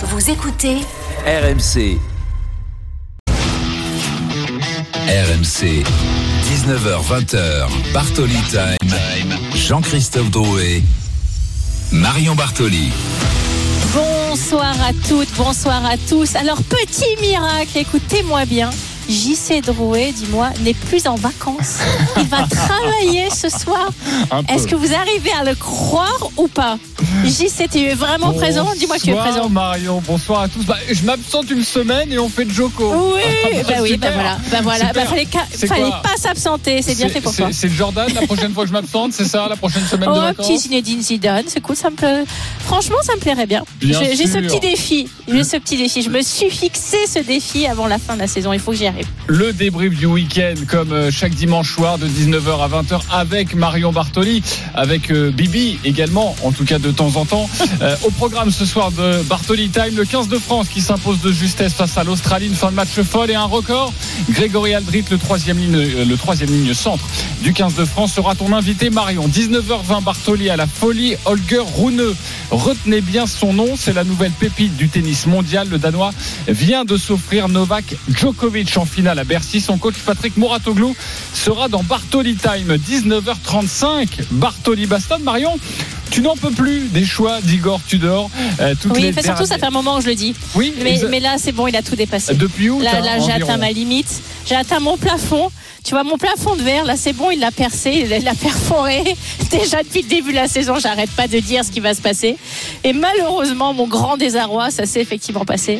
Vous écoutez RMC. RMC. 19h20h. Bartoli Time. Jean-Christophe Drouet. Marion Bartoli. Bonsoir à toutes, bonsoir à tous. Alors, petit miracle, écoutez-moi bien. JC Drouet, dis-moi, n'est plus en vacances. Il va travailler ce soir. Est-ce que vous arrivez à le croire ou pas? JC, tu es vraiment présent? Dis-moi que tu es présent. Marion, bonsoir à tous. Bah, je m'absente une semaine et on fait Joko. Oui, bah oui, bah voilà, bah voilà, bah fallait, pas s'absenter, c'est bien fait pour toi. C'est Jordan la prochaine fois que je m'absente, c'est ça, la prochaine semaine Oh, de vacances? petit Zinedine Zidane, c'est cool, ça me plaît. Franchement, ça me plairait bien. Bien J'ai ce petit défi, j'ai ce petit défi. Je me suis fixé ce défi avant la fin de la saison. Il faut que j'y arrive. Le débrief du week-end, comme euh, chaque dimanche soir de 19h à 20h avec Marion Bartoli, avec euh, Bibi également, en tout cas de temps en temps. Euh, au programme ce soir de Bartoli Time, le 15 de France qui s'impose de justesse face à l'Australie, une fin de match folle et un record. Grégory Aldrit, le troisième ligne, centre du 15 de France, sera ton invité Marion. 19h20 Bartoli à la folie, Holger Rune. Retenez bien son nom, c'est la nouvelle pépite du tennis mondial. Le Danois vient de s'offrir Novak Djokovic finale à Bercy. Son coach Patrick Moratoglou sera dans Bartoli Time, 19h35. Bartoli Baston. Marion, tu n'en peux plus des choix d'Igor Tudor. Euh, toutes Oui, les surtout, ça fait un moment que je le dis. Oui, Mais, là, c'est bon, il a tout dépassé. depuis où Là, là j'ai atteint ma limite. J'ai atteint mon plafond. Tu vois, mon plafond de verre, là, c'est bon, il l'a percé, il l'a perforé. Déjà depuis le début de la saison, j'arrête pas de dire ce qui va se passer. Et malheureusement, mon grand désarroi, ça s'est effectivement passé.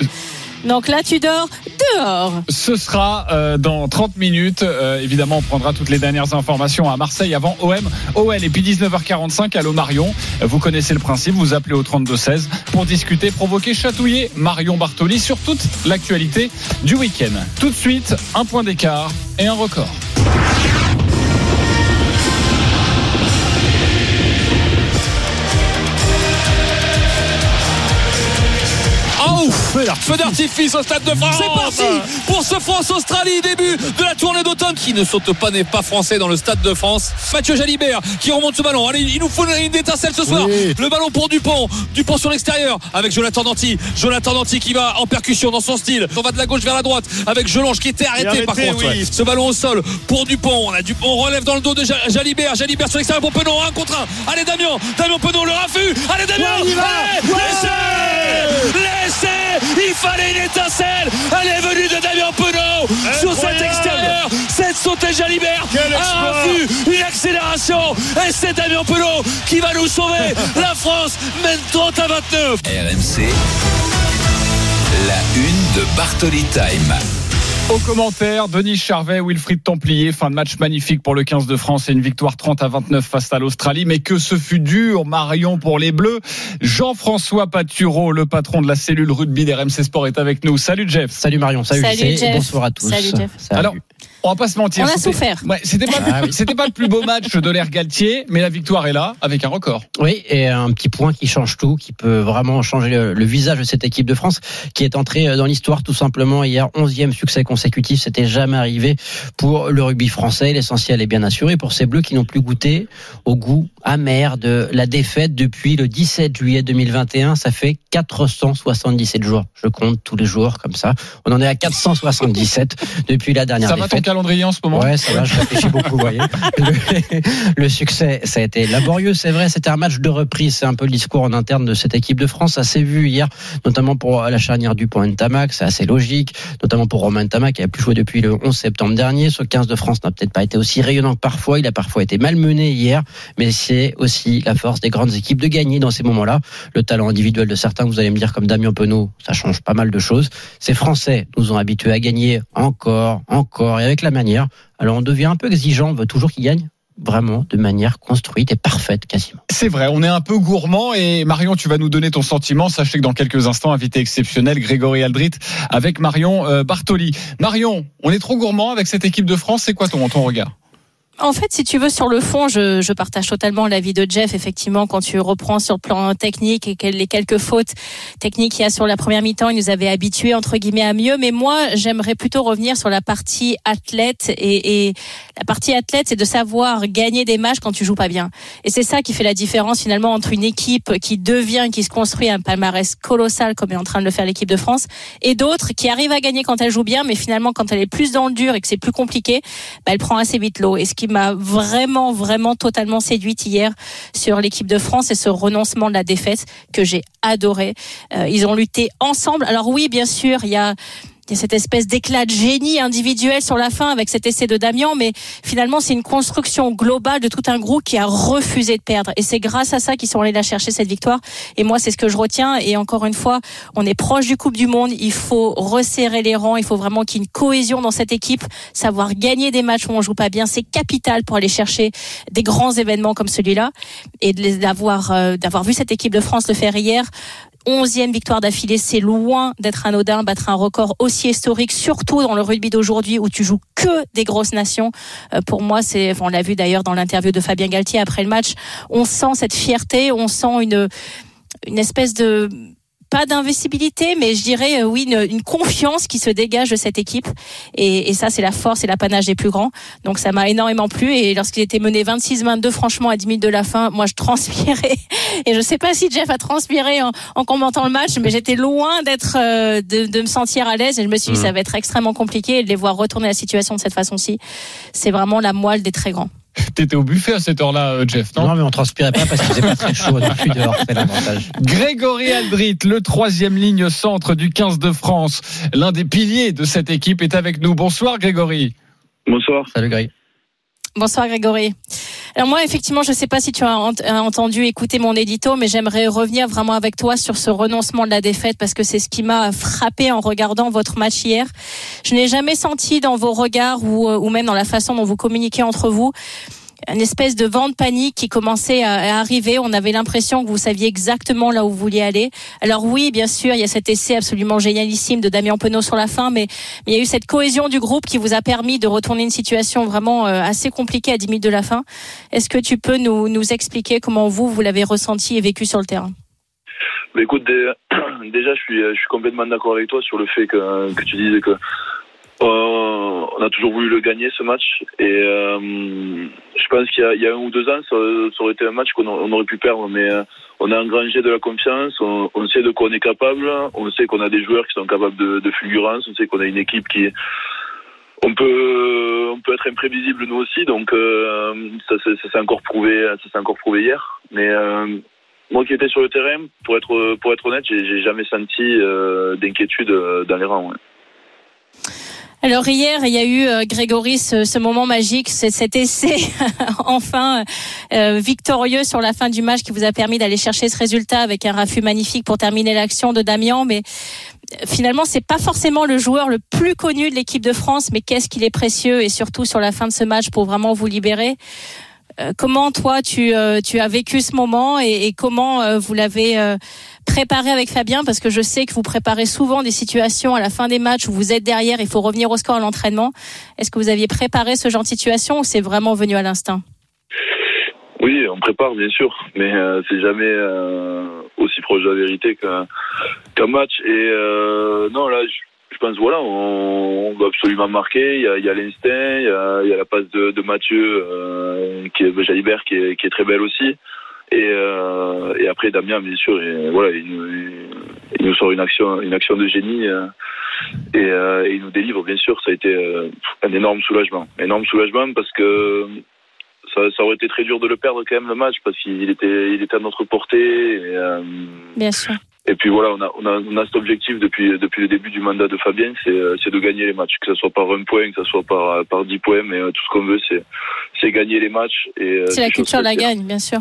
Donc là, tu dors dehors. Ce sera euh, dans 30 minutes. Euh, évidemment, on prendra toutes les dernières informations à Marseille avant OM, OL. Et puis 19h45, allô Marion. Euh, Vous connaissez le principe, vous appelez au 32-16 pour discuter, provoquer, chatouiller Marion Bartoli sur toute l'actualité du week-end. Tout de suite, un point d'écart et un record. Feu d'artifice au Stade de France. C'est parti pour ce France-Australie, début de la tournée d'automne qui ne saute pas, n'est pas français dans le Stade de France. Mathieu Jalibert qui remonte ce ballon. Allez, il nous faut une étincelle ce soir. Le ballon pour Dupont. Dupont sur l'extérieur avec Jonathan Danty. Jonathan Danty qui va en percussion dans son style. On va de la gauche vers la droite avec Jelonge qui était arrêté, par contre. ouais. Ce ballon au sol pour Dupont. On a Dupont, on relève dans le dos de Ja- Jalibert. Jalibert sur l'extérieur pour Penon. Un contre un. Allez, Damien. Damien Penon, le raffut. Allez, Damien. Allez, laissez Laissez Il fallait une étincelle. Elle est venue de Damien Penaud. Sur cet extérieur Cette sautée Jalibert a vu une accélération. Et c'est Damien Penaud qui va nous sauver La France. Mène 30 à 29 RMC. La une de Bartoli Time. Au commentaire, Denis Charvet, Wilfried Templier, fin de match magnifique pour le 15 de France et une victoire 30 à 29 face à l'Australie. Mais que ce fut dur, Marion, pour les Bleus. Jean-François Patureau, le patron de la cellule rugby d'RMC Sport, est avec nous. Salut Jeff. Salut Marion, salut, Jeff. bonsoir à tous. Salut, Jeff. Salut. Alors, on va pas se mentir. On a souffert. Ouais, c'était pas, Ah oui. c'était pas le plus beau match de l'ère Galtier, mais la victoire est là avec un record. Oui, et un petit point qui change tout, qui peut vraiment changer le, le visage de cette équipe de France, qui est entrée dans l'histoire tout simplement hier, 11e succès consécutif, c'était jamais arrivé pour le rugby français. L'essentiel est bien assuré pour ces Bleus qui n'ont plus goûté au goût amer de la défaite depuis le 17 juillet 2021. Ça fait 477 jours. Je compte tous les jours comme ça. On en est à 477 depuis la dernière Ça défaite. Calendrier en ce moment Ouais, ça va, je réfléchis beaucoup, vous voyez. Le, succès, ça a été laborieux, c'est vrai. C'était un match de reprise. C'est un peu le discours en interne de cette équipe de France. Ça s'est vu hier, notamment pour la charnière du point. C'est assez logique, notamment pour Romain Ntamak qui a plus joué depuis le 11 septembre dernier. Ce 15 de France n'a peut-être pas été aussi rayonnant que parfois. Il a parfois été malmené hier, mais c'est aussi la force des grandes équipes de gagner dans ces moments-là. Le talent individuel de certains, vous allez me dire, comme Damien Penaud, ça change pas mal de choses. Ces Français nous ont habitués à gagner encore, encore, et avec la manière. Alors on devient un peu exigeant, on veut toujours qu'ils gagnent vraiment de manière construite et parfaite quasiment. C'est vrai, on est un peu gourmand et Marion, tu vas nous donner ton sentiment. Sachez que dans quelques instants, invité exceptionnel, Grégory Aldrit avec Marion euh, Bartoli. Marion, on est trop gourmand avec cette équipe de France. C'est quoi ton, ton regard? En fait, si tu veux, sur le fond, je, je partage totalement l'avis de Jeff. Effectivement, quand tu reprends sur le plan technique et les quelques fautes techniques qu'il y a sur la première mi-temps, il nous avait habitués entre guillemets à mieux. Mais moi, j'aimerais plutôt revenir sur la partie athlète et, et la partie athlète, c'est de savoir gagner des matchs quand tu joues pas bien. Et c'est ça qui fait la différence finalement entre une équipe qui devient, qui se construit un palmarès colossal comme est en train de le faire l'équipe de France, et d'autres qui arrivent à gagner quand elle joue bien, mais finalement quand elle est plus dans le dur et que c'est plus compliqué, bah, elle prend assez vite l'eau. Et ce qui m'a vraiment, vraiment totalement séduite hier sur l'équipe de France et ce renoncement de la défaite que j'ai adoré. Euh, ils ont lutté ensemble. Alors oui, bien sûr, il y a il y a cette espèce d'éclat de génie individuel sur la fin avec cet essai de Damien, mais finalement c'est une construction globale de tout un groupe qui a refusé de perdre. Et c'est grâce à ça qu'ils sont allés la chercher cette victoire. Et moi c'est ce que je retiens. Et encore une fois, on est proche du Coupe du Monde. Il faut resserrer les rangs. Il faut vraiment qu'il y ait une cohésion dans cette équipe. Savoir gagner des matchs où on joue pas bien, c'est capital pour aller chercher des grands événements comme celui-là. Et d'avoir euh, d'avoir vu cette équipe de France le faire hier, onzième victoire d'affilée, c'est loin d'être anodin, battre un record aussi historique, surtout dans le rugby d'aujourd'hui où tu joues que des grosses nations. Euh, pour moi, c'est, on l'a vu d'ailleurs dans l'interview de Fabien Galtier après le match, on sent cette fierté, on sent une une espèce de pas d'investibilité, mais je dirais euh, oui une, une, confiance qui se dégage de cette équipe. Et, et ça, c'est la force et l'apanage des plus grands. Donc ça m'a énormément plu. Et lorsqu'il était mené 26-22, franchement, à 10 minutes de la fin, moi je transpirais. Et je sais pas si Jeff a transpiré en, en commentant le match, mais j'étais loin d'être euh, de, de, me sentir à l'aise. Et je me suis dit, mmh. ça va être extrêmement compliqué. Et de les voir retourner la situation de cette façon-ci, c'est vraiment la moelle des très grands. T'étais au buffet à cette heure-là, euh, Jeff, non Non, mais on transpirait pas parce qu'il faisait pas très chaud depuis dehors, c'est l'avantage. Grégory Aldrit, le troisième ligne centre du 15 de France, l'un des piliers de cette équipe, est avec nous. Bonsoir, Grégory. Bonsoir. Salut, Grégory. Bonsoir Grégory. Alors moi effectivement je ne sais pas si tu as entendu écouter mon édito mais j'aimerais revenir vraiment avec toi sur ce renoncement de la défaite parce que c'est ce qui m'a frappé en regardant votre match hier. Je n'ai jamais senti dans vos regards ou, ou même dans la façon dont vous communiquez entre vous une espèce de vent de panique qui commençait à arriver. On avait l'impression que vous saviez exactement là où vous vouliez aller. Alors oui, bien sûr, il y a cet essai absolument génialissime de Damien Penaud sur la fin, mais, il y a eu cette cohésion du groupe qui vous a permis de retourner une situation vraiment euh, assez compliquée à 10 minutes de la fin. Est-ce que tu peux nous, expliquer comment vous, vous l'avez ressenti et vécu sur le terrain? Écoute, déjà, je suis, complètement d'accord avec toi sur le fait que, que tu disais que euh, on a toujours voulu le gagner ce match. Et euh, je pense qu'il y, a un ou deux ans ça, aurait été un match qu'on aurait pu perdre. Mais euh, on a engrangé de la confiance, on, sait de quoi on est capable, on sait qu'on a des joueurs qui sont capables de, de fulgurance, on sait qu'on a une équipe qui on peut on peut être imprévisible nous aussi. Donc euh, ça, ça s'est encore prouvé encore prouvé hier. Mais moi qui étais sur le terrain pour être pour être honnête j'ai jamais senti d'inquiétude dans les rangs ouais. Alors hier, il y a eu euh, Grégory ce, moment magique, cet essai enfin euh, victorieux sur la fin du match qui vous a permis d'aller chercher ce résultat avec un raffut magnifique pour terminer l'action de Damien. Mais euh, finalement, c'est pas forcément le joueur le plus connu de l'équipe de France, mais qu'est-ce qu'il est précieux et surtout sur la fin de ce match pour vraiment vous libérer. Euh, comment toi tu, euh, tu as vécu ce moment et, et comment euh, vous l'avez préparé avec Fabien? Parce que je sais que vous préparez souvent des situations à la fin des matchs où vous êtes derrière, il faut revenir au score à l'entraînement. Est-ce que vous aviez préparé ce genre de situation ou c'est vraiment venu à l'instinct? Oui, on prépare bien sûr, mais euh, c'est jamais euh, aussi proche de la vérité qu'un match. Et euh, non, là, je, je pense voilà, on, on doit absolument marquer. Il y a, l'instinct, il y a, la passe de, Mathieu, euh, qui est Jalibert, qui est, qui est très belle aussi. Et, euh, après Damien, bien sûr, voilà, il nous, sort une action, une action de génie. Euh, et, il nous délivre, bien sûr. Ça a été un énorme soulagement, énorme soulagement parce que ça, aurait été très dur de le perdre quand même le match parce qu'il était, il était à notre portée. Bien sûr. Et puis voilà, on a, on a, on a cet objectif depuis, depuis le début du mandat de Fabien, c'est de gagner les matchs, que ce soit par un point, que ce soit par, par 10 points, mais tout ce qu'on veut, c'est gagner les matchs. C'est la culture de la gagne, bien sûr.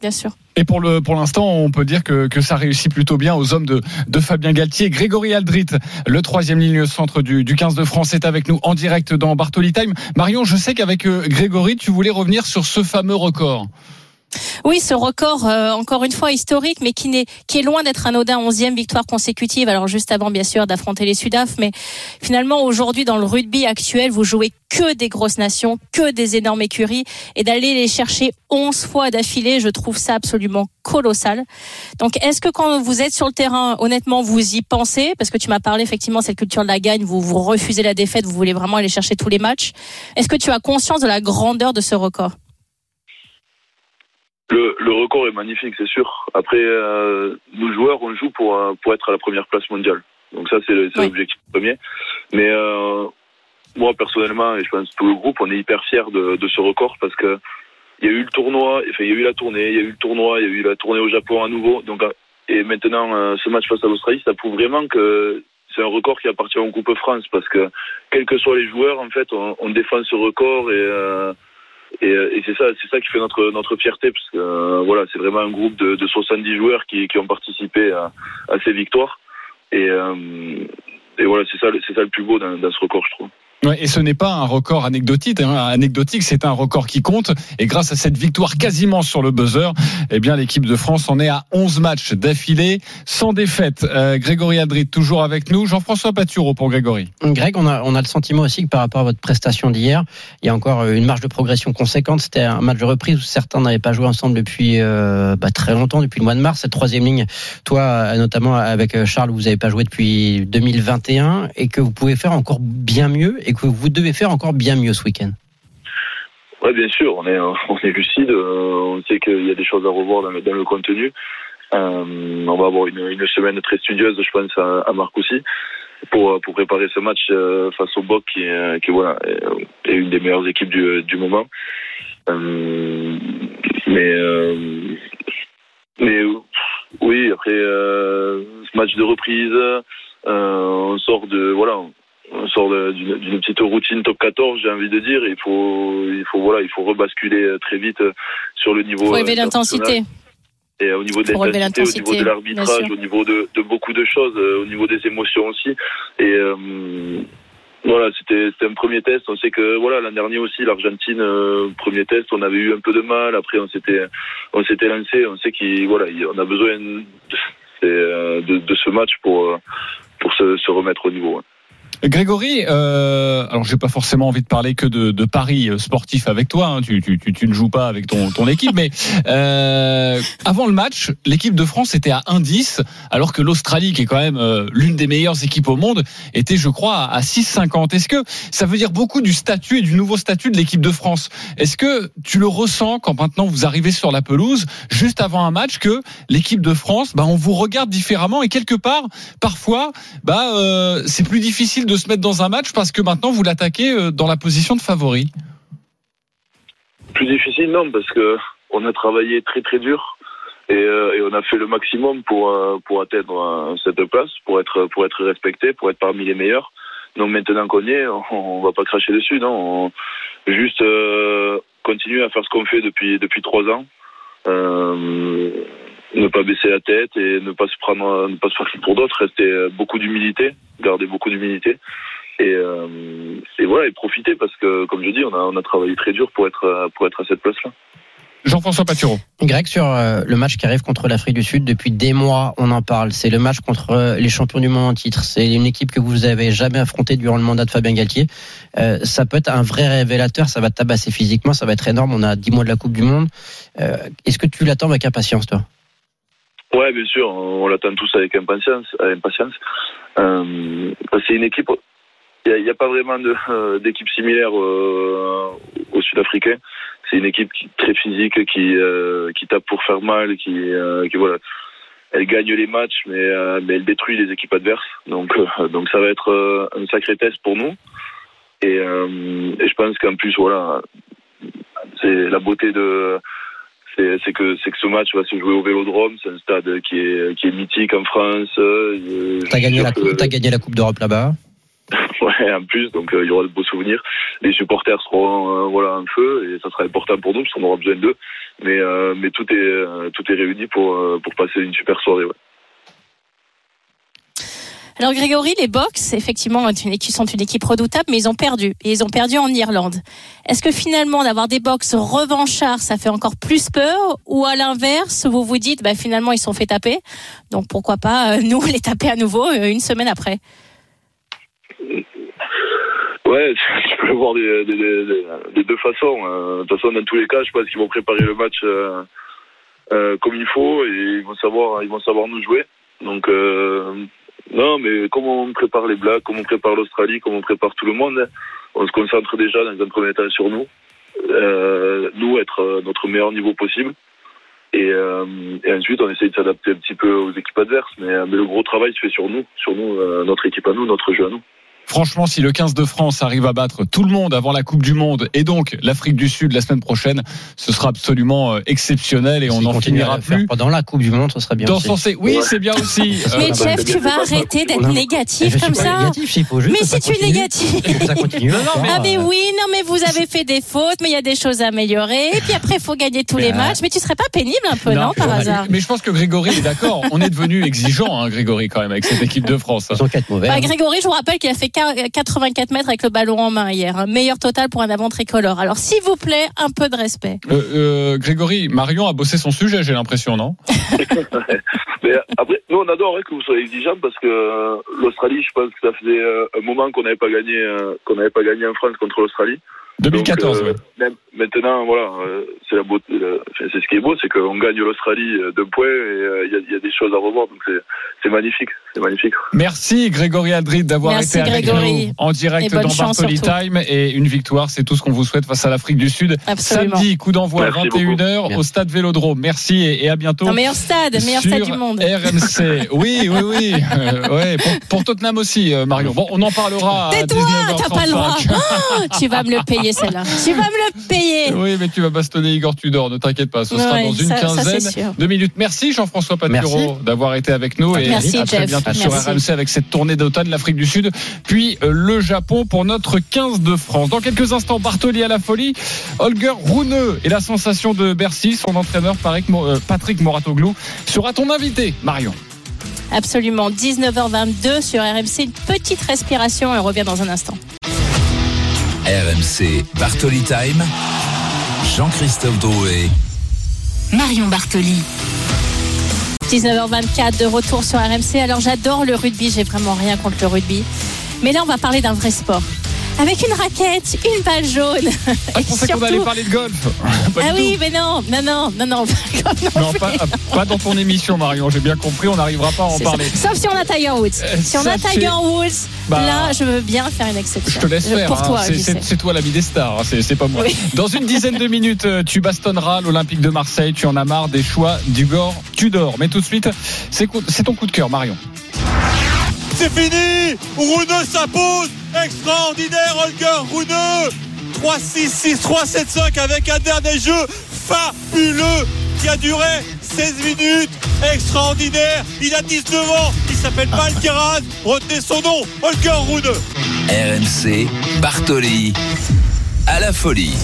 Bien sûr. Et pour le pour l'instant, on peut dire que, que ça réussit plutôt bien aux hommes de, de Fabien Galtier. Grégory Aldrit, le troisième ligne centre du, du 15 de France, est avec nous en direct dans Bartoli Time. Marion, je sais qu'avec Grégory, tu voulais revenir sur ce fameux record. Oui, ce record, euh, encore une fois historique, mais qui, n'est, qui est loin d'être anodin. 11e victoire consécutive. Alors, juste avant, bien sûr, d'affronter les Sudaf. Mais finalement, aujourd'hui, dans le rugby actuel, vous jouez que des grosses nations, que des énormes écuries. Et d'aller les chercher 11 fois d'affilée, je trouve ça absolument colossal. Donc, est-ce que quand vous êtes sur le terrain, honnêtement, vous y pensez? Parce que tu m'as parlé, effectivement, cette culture de la gagne. Vous refusez la défaite. Vous voulez vraiment aller chercher tous les matchs. Est-ce que tu as conscience de la grandeur de ce record? Le, le, record est magnifique, c'est sûr. Après, euh, nous joueurs, on joue pour, euh, pour être à la première place mondiale. Donc ça, c'est l'objectif oui. premier. Mais euh, moi, personnellement, et je pense tout le groupe, on est hyper fiers de, de ce record parce que il y a eu le tournoi, enfin, il y a eu la tournée, il y a eu le tournoi, il y a eu la tournée au Japon à nouveau. Donc, et maintenant, euh, ce match face à l'Australie, ça prouve vraiment que c'est un record qui appartient au groupe France parce que, quels que soient les joueurs, en fait, on, on défend ce record et euh, et, et c'est ça, c'est ça qui fait notre notre fierté, parce que euh, voilà, c'est vraiment un groupe de, de 70 joueurs qui, qui ont participé à, à ces victoires. Et, euh, et voilà, c'est ça, c'est ça le plus beau dans, dans ce record, je trouve. Et ce n'est pas un record anecdotique, hein. anecdotique, c'est un record qui compte. Et grâce à cette victoire quasiment sur le buzzer, eh bien l'équipe de France en est à 11 matchs d'affilée, sans défaite. Euh, Grégory Adrit toujours avec nous. Jean-François Patureau pour Grégory. Greg, on a, on a le sentiment aussi que par rapport à votre prestation d'hier, il y a encore une marge de progression conséquente. C'était un match de reprise où certains n'avaient pas joué ensemble depuis euh, bah, très longtemps, depuis le mois de mars. Cette troisième ligne, toi notamment avec Charles, vous n'avez pas joué depuis 2021 et que vous pouvez faire encore bien mieux. Que vous devez faire encore bien mieux ce week-end. Oui, bien sûr, on est, on est lucide, on sait qu'il y a des choses à revoir dans le, contenu. Euh, on va avoir une, semaine très studieuse, je pense, à, à Marcoussis pour, préparer ce match euh, face au BOC qui, est une des meilleures équipes du, moment. Euh, mais, euh, mais oui, après ce match de reprise, on sort de voilà, on sort d'une petite routine top 14, j'ai envie de dire. Il faut, il faut voilà, il faut rebasculer très vite sur le niveau. Faut élever l'intensité. Et au niveau de l'intensité, au niveau de l'arbitrage, au niveau de, de, beaucoup de choses, au niveau des émotions aussi. Et euh, voilà, c'était un premier test. On sait que voilà l'an dernier aussi l'Argentine, euh, premier test, on avait eu un peu de mal. Après on s'était on s'était lancé. On sait qu'il voilà, on a besoin de, de, de, ce match pour pour se, se remettre au niveau. Hein. Grégory, euh, alors j'ai pas forcément envie de parler que de, de paris sportif avec toi. Hein, tu, tu, tu, ne joues pas avec ton, ton équipe, mais euh, avant le match, l'équipe de France était à 1-10, alors que l'Australie, qui est quand même euh, l'une des meilleures équipes au monde, était, je crois, à 6-50. Est-ce que ça veut dire beaucoup du statut et du nouveau statut de l'équipe de France? Est-ce que tu le ressens quand maintenant vous arrivez sur la pelouse, juste avant un match, que l'équipe de France, bah, on vous regarde différemment et quelque part, parfois, bah, euh, c'est plus difficile de se mettre dans un match parce que maintenant vous l'attaquez dans la position de favori Plus difficile, non, parce que on a travaillé très très dur et, euh, on a fait le maximum pour euh, pour atteindre euh, cette place, pour être pour être respecté, pour être parmi les meilleurs. Donc maintenant qu'on y est, on, va pas cracher dessus, non. On, juste euh, continuer à faire ce qu'on fait depuis depuis trois ans. Euh, ne pas baisser la tête et ne pas se prendre, ne pas se faire pour d'autres, rester beaucoup d'humilité, garder beaucoup d'humilité et, euh, et voilà et profiter parce que comme je dis, on a on a travaillé très dur pour être pour être à cette place-là. Jean-François Patureau. Greg, sur le match qui arrive contre l'Afrique du Sud, depuis des mois, on en parle. C'est le match contre les champions du monde en titre. C'est une équipe que vous avez jamais affrontée durant le mandat de Fabien Galtier. Euh, ça peut être un vrai révélateur. Ça va te tabasser physiquement. Ça va être énorme. On a 10 mois de la Coupe du Monde. Euh, Est-ce que tu l'attends avec impatience, toi? Ouais, bien sûr. On l'attend tous avec impatience. impatience. Euh, c'est une équipe. Il n'y a, pas vraiment d'équipe similaire euh, aux Sud-Africains c'est une équipe qui, très physique, qui, euh, qui tape pour faire mal, qui, euh, qui voilà, elle gagne les matchs, mais, euh, mais elle détruit les équipes adverses. Donc, donc ça va être un sacré test pour nous. Et, et je pense qu'en plus, voilà, c'est la beauté de c'est que c'est que ce match va se jouer au Vélodrome, c'est un stade qui est qui est mythique en France. T'as gagné la coupe, as gagné la coupe d'Europe là-bas. ouais, en plus, donc euh, il y aura de beaux souvenirs. Les supporters seront euh, voilà en feu et ça sera important pour nous parce qu'on aura besoin d'eux. Mais euh, mais tout est tout est réuni pour pour passer une super soirée. Ouais. Alors Grégory, les Box, effectivement, sont une équipe redoutable, mais ils ont perdu. Et ils ont perdu en Irlande. Est-ce que finalement, d'avoir des Box revanchards, ça fait encore plus peur? Ou à l'inverse, vous vous dites, bah, finalement, ils sont fait taper. Donc pourquoi pas, euh, nous, les taper à nouveau euh, une semaine après? Ouais, tu peux le voir des, deux façons. euh. De toute façon, dans tous les cas, je pense qu'ils vont préparer le match euh, comme il faut et ils vont savoir, ils vont savoir nous jouer. Donc, non, mais comme on prépare les Blacks, comme on prépare l'Australie, comme on prépare tout le monde, on se concentre déjà dans un premier temps sur nous. Euh, nous, être à notre meilleur niveau possible. Et, euh, ensuite, on essaye de s'adapter un petit peu aux équipes adverses. Mais, euh, mais le gros travail se fait sur nous, sur nous, euh, notre équipe à nous, notre jeu à nous. Franchement, si le 15 de France arrive à battre tout le monde avant la Coupe du Monde et donc l'Afrique du Sud la semaine prochaine, ce sera absolument euh, exceptionnel et on n'en finira plus. Pendant la Coupe du Monde, ce serait bien. Dans aussi. oui, c'est bien aussi. Euh, Mais bah, Jeff, tu vas arrêter d'être négatif Je suis comme pas ça négatif, s'il faut juste Mais si tu es négatif Il ça continue. Non, mais- Ah mais oui, non mais vous avez fait des fautes, mais il y a des choses à améliorer. Et puis après, il faut gagner tous les matchs. Mais tu serais pas pénible un peu, non, Non, par hasard Mais je pense que Grégory est d'accord. On est devenu exigeant, hein, Grégory, quand même, avec cette équipe de France. Ils ont quatre mauvais. Bah, hein. Grégory, je vous rappelle qu'il a fait 84 mètres avec le ballon en main hier. Un meilleur total pour un avant tricolore. Alors, s'il vous plaît, un peu de respect. Euh, euh, Grégory, Marion a bossé son sujet, j'ai l'impression, non? Mais après, nous, on adore hein, que vous soyez exigeants parce que euh, l'Australie, je pense que ça faisait euh, un moment qu'on n'avait pas gagné, euh, qu'on n'avait pas gagné en France contre l'Australie. 2014, Donc, euh, ouais. même maintenant, voilà, euh, c'est la beauté, la- enfin, c'est ce qui est beau, c'est qu'on gagne l'Australie euh, d'un point et euh, il y, a, il y a des choses à revoir. Donc c'est, c'est magnifique, c'est magnifique. Merci Grégory Aldrid d'avoir Merci, été avec Grégory. nous en direct dans Bartoli. Time et une victoire, c'est tout ce qu'on vous souhaite face à l'Afrique du Sud. Absolument. Samedi, coup d'envoi à Merci 21h au stade Vélodrome. Merci et, et à bientôt. Un meilleur stade, meilleur stade du monde. RMC. Oui, oui, oui. Euh, ouais, pour, pour Tottenham aussi, euh, Marion. Bon, on en parlera Tais-toi, 19h35. t'as pas le droit. Oh, tu vas me le payer celle-là. Tu vas me le payer. Oui, mais tu vas bastonner Igor Tudor, ne t'inquiète pas, ce sera Ouais, dans une ça- ça, quinzaine sûr. de minutes. Merci Jean-François Paturo d'avoir été avec nous et Merci, à très Jeff. bientôt sur. RMC avec cette tournée d'automne, l'Afrique du Sud, puis euh, le Japon pour notre 15 de France. Dans quelques instants, Bartoli à la folie, Holger Rouneux et la sensation de Bercy, son entraîneur Patrick euh, Patrick Moratoglou sera ton invité, Marion. Absolument. 19h22 sur RMC. Une petite respiration et on revient dans un instant. RMC Bartoli Time. Jean-Christophe Drouet. Marion Bartoli. 19h24 de retour sur RMC. Alors j'adore le rugby, j'ai vraiment rien contre le rugby. Mais là on va parler d'un vrai sport. Avec une raquette, une balle jaune. Ah, je pensais qu'on allait parler de golf. Pas Ah du oui, tout. mais non, non, non, non, non. non Non, pas, pas dans ton émission, Marion. J'ai bien compris, on n'arrivera pas à en parler. ça. Sauf si on a Tiger Woods. Euh, Si on a Tiger Woods, Bah, là je veux bien faire une exception. Je te laisse faire. Pour hein. toi, C'est- toi l'ami des stars. hein. C'est pas moi. Oui. Dans une dizaine de minutes, euh, tu bastonneras l'Olympique de Marseille. Tu en as marre des choix d'Ugor Tudor. Mais tout de suite, c'est ton coup de cœur, Marion. C'est fini. Rouneux s'impose. Extraordinaire Holger Rouneux. 3-6, 6-3, 7-5 avec un dernier jeu fabuleux qui a duré 16 minutes. Extraordinaire. Il a 19 ans. Il s'appelle Malkeraz Retenez son nom Holger Rouneux. RMC Bartoli à la folie.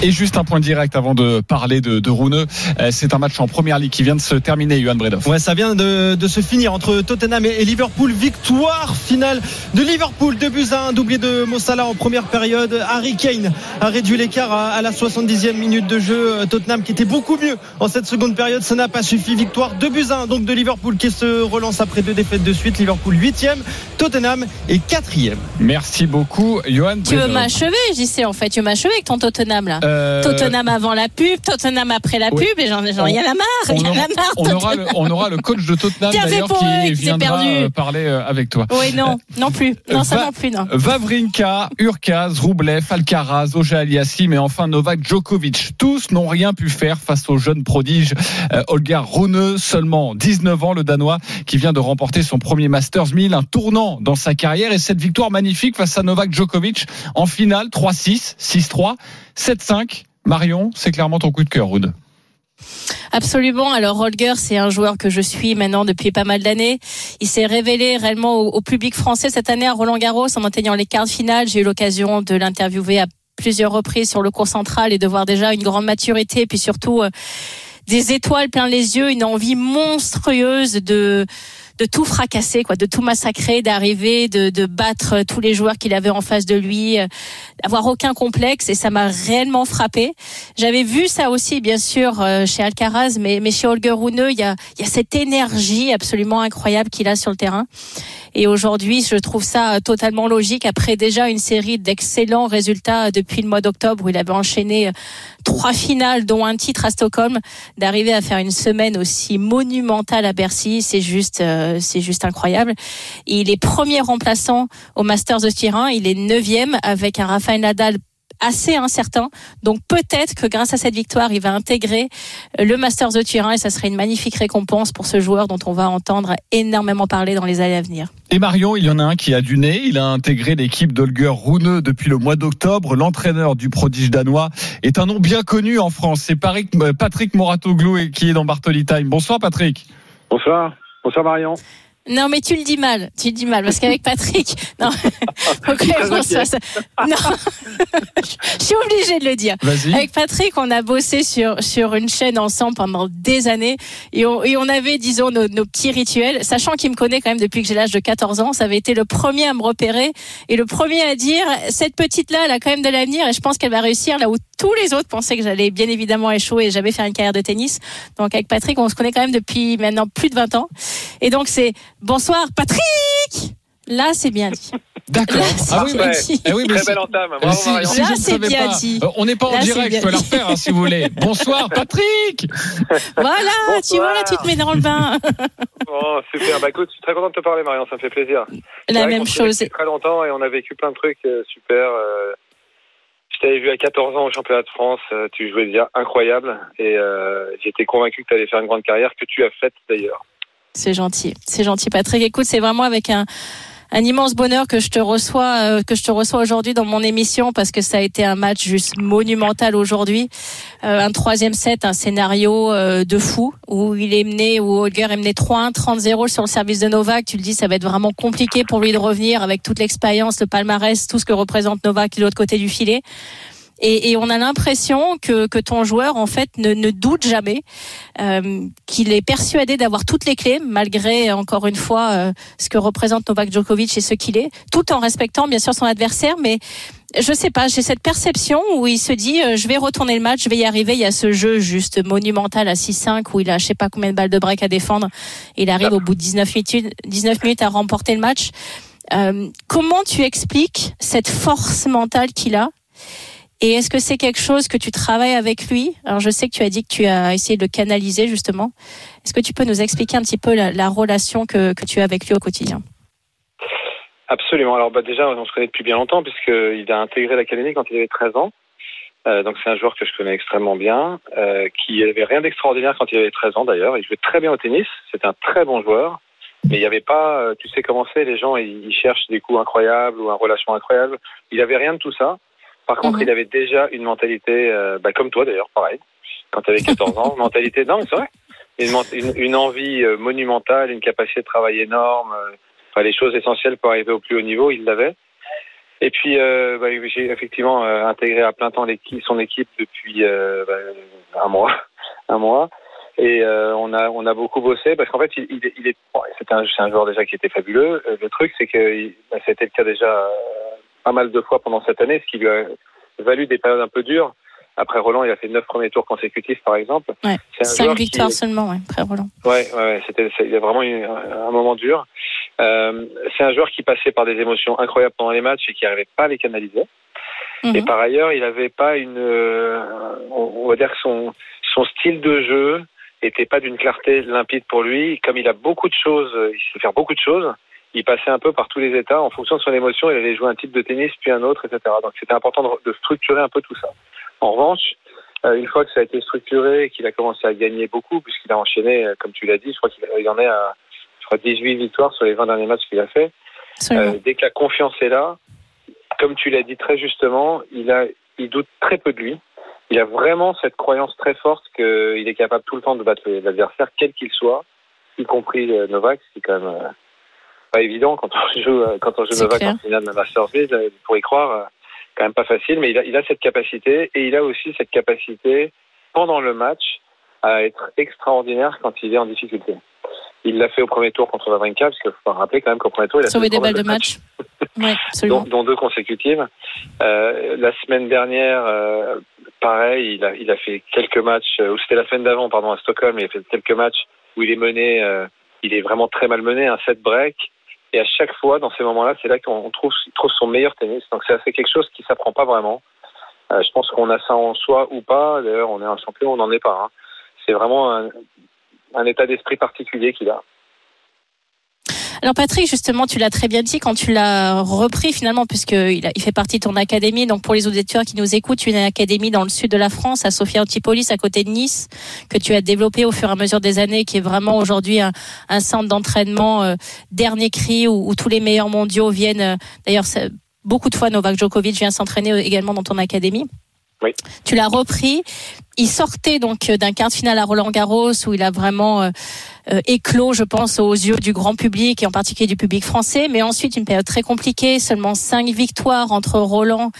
Et juste un point direct avant de parler de, de Rouneux. Euh, C'est un match en première ligue qui vient de se terminer, Johan Bredoff. Ouais, ça vient de, de se finir entre Tottenham et, Liverpool. Victoire finale de Liverpool. 2 buts à 1, doublé de Mossala en première période. Harry Kane a réduit l'écart à, à la 70e minute de jeu. Euh, Tottenham qui était beaucoup mieux en cette seconde période. Ça n'a pas suffi. Victoire 2 buts à 1 donc de Liverpool qui se relance après deux défaites de suite. Liverpool 8e, Tottenham est 4e. Merci beaucoup, Johan Tu veux m'achever, j'y sais en fait. Tu m'achever avec ton Tottenham là. Euh, Tottenham avant la pub, Tottenham après la oui. pub, et j'en j'en- il y en a marre, on il y a marre. on aura le, on aura le coach de Tottenham d'ailleurs eux, qui s'est viendra perdu. euh, parler euh, avec toi. Oui, non, non plus. Non, ça Va- non plus, non. Vavrinka, Urkaz, Roublev, Alcaraz, Oja Aliassim et enfin Novak Djokovic. Tous n'ont rien pu faire face au jeune prodige euh, Olga Rune, seulement 19 ans, le Danois, qui vient de remporter son premier Masters 1000, un tournant dans sa carrière et cette victoire magnifique face à Novak Djokovic en finale 3-6, 6-3, 7-5. Marion, c'est clairement ton coup de cœur, Rude. Absolument. Alors Holger, c'est un joueur que je suis maintenant depuis pas mal d'années. Il s'est révélé réellement au, au public français cette année à Roland Garros en atteignant les quarts de finale. J'ai eu l'occasion de l'interviewer à plusieurs reprises sur le cours central et de voir déjà une grande maturité, puis surtout euh, des étoiles plein les yeux, une envie monstrueuse de de tout fracasser, quoi, de tout massacrer, d'arriver, de, de battre tous les joueurs qu'il avait en face de lui, euh, avoir aucun complexe. Et ça m'a réellement frappé. J'avais vu ça aussi, bien sûr, euh, chez Alcaraz, mais, mais chez Holger Rune, il y a, y a cette énergie absolument incroyable qu'il a sur le terrain. Et aujourd'hui, je trouve ça totalement logique après déjà une série d'excellents résultats depuis le mois d'octobre où il avait enchaîné trois finales, dont un titre à Stockholm, d'arriver à faire une semaine aussi monumentale à Bercy, c'est juste, euh, c'est juste incroyable. Il est premier remplaçant au Masters de Turin, il est neuvième avec un Rafael Nadal assez incertain. Donc peut-être que grâce à cette victoire, il va intégrer le Masters de Turin et ça serait une magnifique récompense pour ce joueur dont on va entendre énormément parler dans les années à venir. Et Marion, il y en a un qui a du nez. Il a intégré l'équipe d'Holger Rune depuis le mois d'octobre. L'entraîneur du prodige danois est un nom bien connu en France. C'est Patrick Moratoglou qui est dans Bartoli Time. Bonsoir Patrick. Bonsoir. Bonsoir Marion. Non, mais tu le dis mal. Tu le dis mal parce qu'avec Patrick, non. ok, François, ça- non. Je suis obligée de le dire. Vas-y. Avec Patrick, on a bossé sur sur une chaîne ensemble pendant des années et on, et on avait, disons, nos, nos petits rituels. Sachant qu'il me connaît quand même depuis que j'ai l'âge de 14 ans, ça avait été le premier à me repérer et le premier à dire cette petite là, elle a quand même de l'avenir et je pense qu'elle va réussir là où tous les autres pensaient que j'allais bien évidemment échouer et jamais faire une carrière de tennis. Donc avec Patrick, on se connaît quand même depuis maintenant plus de 20 ans. Et donc c'est bonsoir Patrick. Là, c'est bien dit. D'accord. Ah oui, bien ouais. dit. Eh oui, mais Très si- belle entame. Bravo si, Marion. si Là, c'est bien pas, dit. euh, on n'est pas en Là, direct, je peux la refaire hein, si vous voulez. Bonsoir Patrick. Voilà, tu vois là, tu te mets dans le bain. Oh, super. Bah écoute, je suis très content de te parler Marion, ça me fait plaisir. La même chose. très longtemps et on a vécu plein de trucs euh, super. euh, je t'avais vu à 14 ans au championnat de France, euh, tu jouais déjà incroyable et euh, j'étais convaincu que tu allais faire une grande carrière que tu as faite d'ailleurs. C'est gentil, c'est gentil, Patrick. Écoute, c'est vraiment avec un un immense bonheur que je te reçois euh, que je te reçois aujourd'hui dans mon émission parce que ça a été un match juste monumental aujourd'hui. Euh, un troisième set un scénario euh, de fou où il est mené où Holger est mené 3-1 30-0 sur le service de Novak. Tu le dis ça va être vraiment compliqué pour lui de revenir avec toute l'expérience le palmarès tout ce que représente Novak de l'autre côté du filet et, et on a l'impression que, que ton joueur en fait ne, ne doute jamais, euh, qu'il est persuadé d'avoir toutes les clés malgré encore une fois euh, ce que représente Novak Djokovic et ce qu'il est, tout en respectant bien sûr son adversaire, mais je sais pas, j'ai cette perception où il se dit euh, je vais retourner le match, je vais y arriver. Il y a ce jeu juste monumental à 6-5 où il a je sais pas combien de balles de break à défendre. Il arrive au bout de 19 minutes, 19 minutes à remporter le match. Euh, comment tu expliques cette force mentale qu'il a? Et est-ce que c'est quelque chose que tu travailles avec lui? Alors je sais que tu as dit que tu as essayé de le canaliser justement. Est-ce que tu peux nous expliquer un petit peu la, la relation que, que tu as avec lui au quotidien? Absolument. Alors bah, déjà, on se connaît depuis bien longtemps puisqu'il a intégré l'académie quand il avait 13 ans. Euh, donc c'est un joueur que je connais extrêmement bien, euh, qui avait rien d'extraordinaire quand il avait 13 ans d'ailleurs. Il jouait très bien au tennis, c'est un très bon joueur, mais il n'y avait pas, euh, tu sais comment c'est, les gens ils, cherchent des coups incroyables ou un relation incroyable. Il avait rien de tout ça. Par contre, Mhm. il avait déjà une mentalité, euh, bah, comme toi d'ailleurs, pareil, quand tu avais 14 ans, mentalité, non c'est vrai, une, une, une envie euh, monumentale, une capacité de travail énorme, euh, enfin, les choses essentielles pour arriver au plus haut niveau, il l'avait. Et puis, euh, bah, j'ai effectivement intégré à plein temps son équipe depuis bah, un mois, un mois. Et on a on a beaucoup bossé parce qu'en fait il, il, il est bon, un joueur déjà qui était fabuleux. Le truc c'est que bah, c'était le cas déjà pas mal de fois pendant cette année, ce qui lui a valu des périodes un peu dures. Après Roland, il a fait neuf premiers tours consécutifs par exemple. Ouais. Cinq qui- victoires seulement, ouais, après Roland. Ouais, c'était, il y a vraiment eu un, moment dur. Euh, c'est un joueur qui passait par des émotions incroyables pendant les matchs et qui n'arrivait pas à les canaliser. Mhm. Et par ailleurs, il n'avait pas une, euh, on, va dire que son son style de jeu était pas d'une clarté limpide pour lui. Comme il a beaucoup de choses, il sait faire beaucoup de choses. Il passait un peu par tous les états en fonction de son émotion. Il allait jouer un type de tennis puis un autre, etc. Donc c'était important de, structurer un peu tout ça. En revanche, euh, une fois que ça a été structuré et qu'il a commencé à gagner beaucoup, puisqu'il a enchaîné, euh, comme tu l'as dit, je crois qu'il il en est à je crois 18 victoires sur les 20 derniers matchs qu'il a fait. Euh, dès que la confiance est là, comme tu l'as dit très justement, il a, il doute très peu de lui. Il a vraiment cette croyance très forte qu'il est capable tout le temps de battre l'adversaire, quel qu'il soit, y compris Novak, ce qui est quand même pas évident quand on joue, euh, quand on joue Novak en finale de la Masters League, euh, pour y croire, euh, quand même pas facile, mais il a, il a cette capacité et il a aussi cette capacité pendant le match à être extraordinaire quand il est en difficulté. Il l'a fait au premier tour contre Wawrinka, parce qu'il faut rappeler quand même qu'au premier tour, il a fait des balles de match. Dont, dont deux consécutives. Euh, la semaine dernière, euh, pareil, il a, il a fait quelques matchs, ou c'était la semaine d'avant, pardon, à Stockholm, il a fait quelques matchs où il est mené, euh, il est vraiment très mal mené, un set break. Et à chaque fois, dans ces moments-là, c'est là qu'on trouve, trouve son meilleur tennis. Donc c'est quelque chose qui s'apprend pas vraiment. Euh, je pense qu'on a ça en soi ou pas. D'ailleurs, on est un champion, on n'en est pas. hein. C'est vraiment un, un état d'esprit particulier qu'il a. Alors Patrick, justement, tu l'as très bien dit quand tu l'as repris finalement, puisqu'il il fait partie de ton académie. Donc pour les auditeurs qui nous écoutent, une académie dans le sud de la France, à Sofia Antipolis, à côté de Nice, que tu as développé au fur et à mesure des années, qui est vraiment aujourd'hui un, un centre d'entraînement euh, dernier cri où, où tous les meilleurs mondiaux viennent. euh, D'ailleurs, beaucoup de fois Novak Djokovic vient s'entraîner euh, également dans ton académie. Oui. Tu l'as repris. Il sortait donc euh, d'un quart de finale à Roland Garros où il a vraiment euh, euh, éclos, je pense, aux yeux du grand public et en particulier du public français. Mais ensuite, une période très compliquée, seulement cinq victoires entre Roland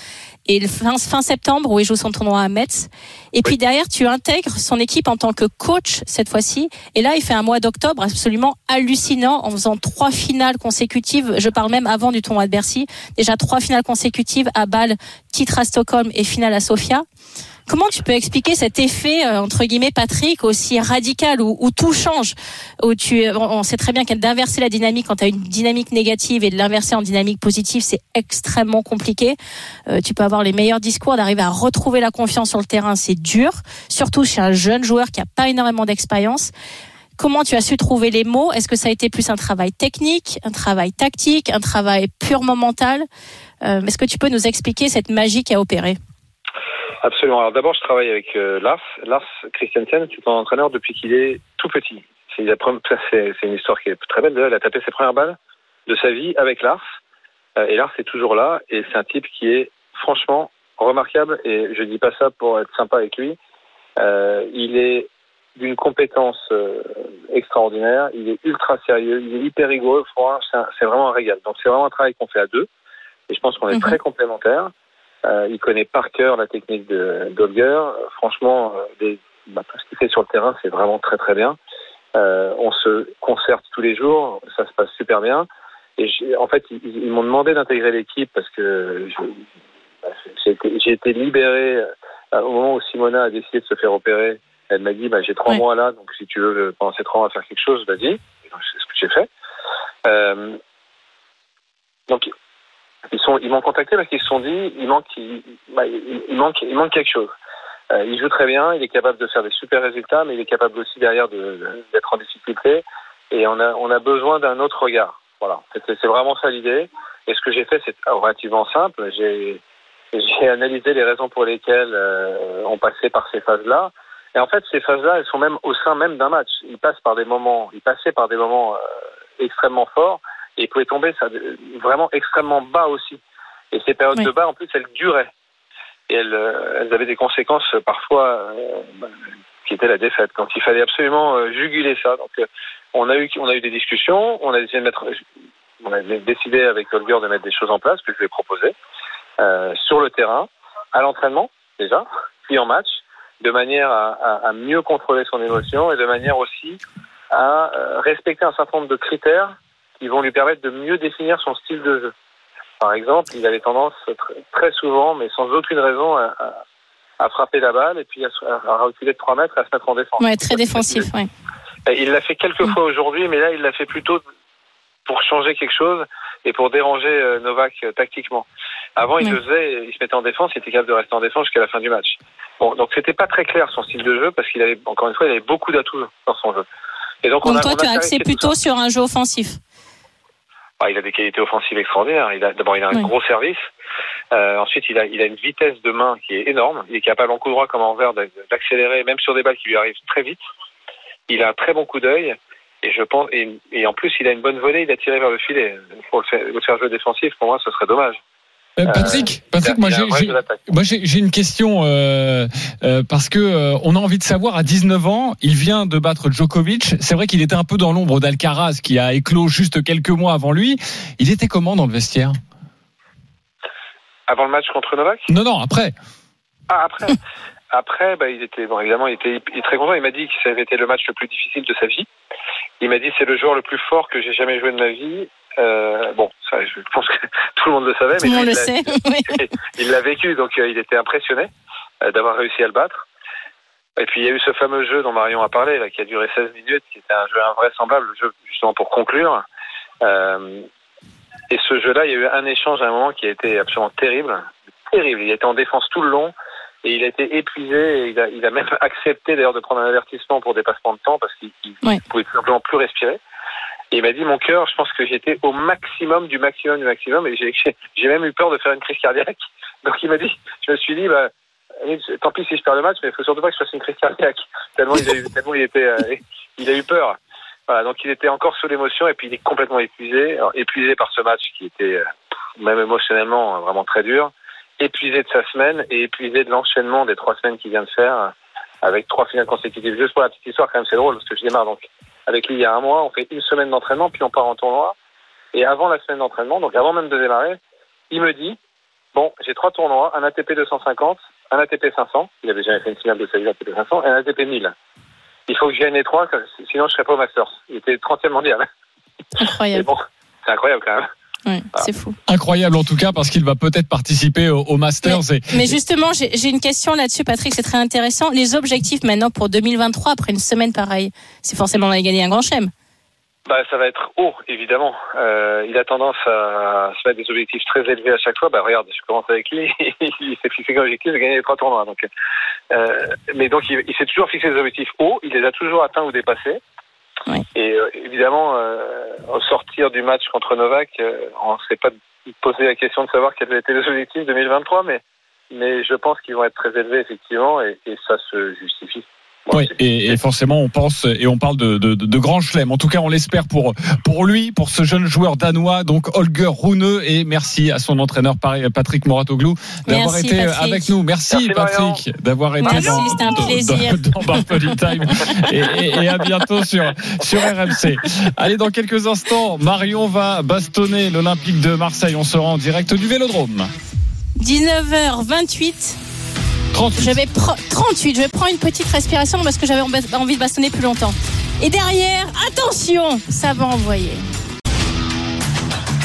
et le fin, fin septembre où il joue son tournoi à Metz. Et puis derrière, tu intègres son équipe en tant que coach cette fois-ci. Et là, il fait un mois d'octobre absolument hallucinant en faisant trois finales consécutives. Je parle même avant du tournoi de Bercy. Déjà trois finales consécutives à Bâle, titre à Stockholm et finale à Sofia. Comment tu peux expliquer cet effet euh, entre guillemets Patrick aussi radical où, où tout change où tu on sait très bien d'inverser la dynamique quand tu as une dynamique négative et de l'inverser en dynamique positive c'est extrêmement compliqué. Euh, tu peux avoir les meilleurs discours d'arriver à retrouver la confiance sur le terrain c'est dur surtout chez un jeune joueur qui a pas énormément d'expérience. Comment tu as su trouver les mots? Est-ce que ça a été plus un travail technique, un travail tactique, un travail purement mental? Euh, Est-ce que tu peux nous expliquer cette magie qui a opéré? Absolument. Alors d'abord, je travaille avec euh, Lars. Lars Christiansen, c'est un entraîneur depuis qu'il est tout petit. C'est une histoire qui est très belle. Il a tapé ses premières balles de sa vie avec Lars. Euh, et Lars est toujours là. Et c'est un type qui est franchement remarquable. Et je dis pas ça pour être sympa avec lui. Euh, il est d'une compétence euh, extraordinaire. Il est ultra sérieux. Il est hyper rigoureux. C'est vraiment un régal. Donc c'est vraiment un travail qu'on fait à deux. Et je pense qu'on est Mhm. très complémentaires. Euh, il connaît par cœur la technique de d'Olger. Franchement, euh, des- bah, tout ce qu'il fait sur le terrain, c'est vraiment très très bien. Euh, on se concerte tous les jours, ça se passe super bien. Et en fait, ils, ils m'ont demandé d'intégrer l'équipe parce que bah, j'ai été, j'ai été libéré euh, au moment où Simona a décidé de se faire opérer. Elle m'a dit, bah, j'ai trois mois là, donc si tu veux euh, pendant ces trois mois faire quelque chose, vas-y. C'est ce que j'ai fait. Euh, donc ils sont, ils m'ont contacté parce qu'ils se sont dit, il manque, bah, il, il manque, il manque quelque chose. Euh, il joue très bien, il est capable de faire des super résultats, mais il est capable aussi derrière de- de- d'être en difficulté. Et on a, on a besoin d'un autre regard. Voilà, c'est vraiment ça l'idée. Et ce que j'ai fait, c'est relativement simple. J'ai j'ai analysé les raisons pour lesquelles euh, on passait par ces phases-là. Et en fait, ces phases-là, elles sont même au sein même d'un match. Ils passent par des moments, ils passaient par des moments euh, extrêmement forts et ils pouvaient tomber ça, vraiment extrêmement bas aussi. Et ces périodes Oui. de bas, en plus, elles duraient. Et elles, euh, elles avaient des conséquences euh, parfois euh, bah, qui étaient la défaite. Donc il fallait absolument euh, juguler ça. Donc euh, on a eu on a eu des discussions, on a essayé de mettre, on a décidé avec Holger de mettre des choses en place que je lui ai proposé euh, sur le terrain, à l'entraînement déjà, puis en match, de manière à, à- à mieux contrôler son émotion et de manière aussi à respecter un certain nombre de critères qui vont lui permettre de mieux définir son style de jeu. Par exemple, il avait tendance tr- très souvent, mais sans aucune raison, à, à- à frapper la balle et puis à, reculer de 3 mètres et à se mettre en défense. Ouais, très défensif. Et Il l'a fait quelques fois aujourd'hui, mais là, il l'a fait plutôt pour changer quelque chose et pour déranger euh, Novak euh, tactiquement. Avant, il le faisait, il se mettait en défense, il était capable de rester en défense jusqu'à la fin du match. Bon, donc c'était pas très clair son style de jeu parce qu'il avait, encore une fois, il avait beaucoup d'atouts dans son jeu. Et donc, on Donc a, toi, on a tu as axé plutôt sur un jeu offensif. Il a des qualités offensives extraordinaires. Il a d'abord il a un Oui. gros service. Euh, ensuite il a il a une vitesse de main qui est énorme. Il est capable en coup droit comme en d'a- d'accélérer même sur des balles qui lui arrivent très vite. Il a un très bon coup d'œil et je pense et, et en plus il a une bonne volée. Il a tiré vers le filet. Pour le faire, le faire jouer défensif pour moi ce serait dommage. Euh, Patrick, Patrick, a- moi j'ai une question euh, euh, parce que euh, on a envie de savoir. À 19 ans, il vient de battre Djokovic. C'est vrai qu'il était un peu dans l'ombre d'Alcaraz, qui a éclos juste quelques mois avant lui. Il était comment dans le vestiaire? Avant le match contre Novak? Non, non, après. Ah, après. Après, bah, il était bon. Évidemment, il était très content. Il m'a dit que ça avait été le match le plus difficile de sa vie. Il m'a dit c'est le joueur le plus fort que j'ai jamais joué de ma vie. Euh, bon, ça, je pense que tout le monde le savait, Tout mais monde lui, le il l'a- sait. oui. il l'a vécu, donc euh, il était impressionné euh, d'avoir réussi à le battre. Et puis il y a eu ce fameux jeu dont Marion a parlé, là, qui a duré 16 minutes, qui était un jeu invraisemblable, le jeu justement pour conclure. Euh, et ce jeu-là, il y a eu un échange à un moment qui a été absolument terrible, terrible. Il était en défense tout le long et il a été épuisé. Et il, a, il a même accepté d'ailleurs de prendre un avertissement pour dépassement de temps parce qu'il ne Ouais. pouvait tout simplement plus respirer. Et il m'a dit mon cœur, je pense que j'étais au maximum du maximum du maximum et j'ai même eu peur de faire une crise cardiaque. Donc il m'a dit, je me suis dit, bah, tant pis si je perds le match, mais il faut surtout pas que je fasse une crise cardiaque. Tellement il a eu, tellement il était, euh, il a eu peur. Voilà, donc il était encore sous l'émotion et puis il est complètement épuisé, Alors, épuisé par ce match qui était euh, même émotionnellement euh, vraiment très dur, épuisé de sa semaine et épuisé de l'enchaînement des trois semaines qu'il vient de faire avec trois finales consécutives. Juste pour la petite histoire, quand même, c'est drôle parce que je démarre donc avec lui il y a un mois, on fait une semaine d'entraînement puis on part en tournoi. Et avant la semaine d'entraînement, donc avant même de démarrer, il me dit Bon, j'ai trois tournois, un ATP 250, un ATP 500, il avait jamais fait une finale de sa vie ATP 500, et un ATP 1000. Il faut que gagne les trois, sinon je serais pas au Masters. Il était 30e mondial. Incroyable. bon, c'est incroyable quand même. Ouais, c'est fou. Incroyable en tout cas parce qu'il va peut-être participer au, au Masters. Et, Mais justement, j'ai j'ai une question là-dessus, Patrick, c'est très intéressant. Les objectifs maintenant pour 2023, après une semaine pareille, c'est forcément d'aller gagner un grand chelem. Bah, ça va être haut, évidemment. Euh, il a tendance à se mettre des objectifs très élevés à chaque fois. Bah, regarde, je commence avec lui. il s'est fixé comme objectif de gagner les trois tournois. Donc, euh, mais donc, il, il s'est toujours fixé des objectifs hauts. Il les a toujours atteints ou dépassés. Et euh, évidemment, euh, au sortir du match contre Novak, euh, on ne s'est pas posé la question de savoir quels étaient les objectifs 2023, mais, mais je pense qu'ils vont être très élevés, effectivement, et ça se justifie. Oui, et, et forcément, on pense et on parle de, de, de, de grands chelems. En tout cas, on l'espère pour pour lui, pour ce jeune joueur danois, donc Holger Rune. Et merci à son entraîneur Patrick Moratoglou d'avoir été Patrick. avec nous. Merci. Patrick d'avoir été Merci, dans, c'était un dans- plaisir. dans, dans Time. Et, et- et à bientôt sur sur RMC. Allez, dans quelques instants, Marion va bastonner l'Olympique de Marseille. On sera en direct du Vélodrome. 19h28. 38. Je vais pre- 38. Je vais prendre une petite respiration parce que j'avais envie envie de bastonner plus longtemps. Et derrière, attention, ça va envoyer.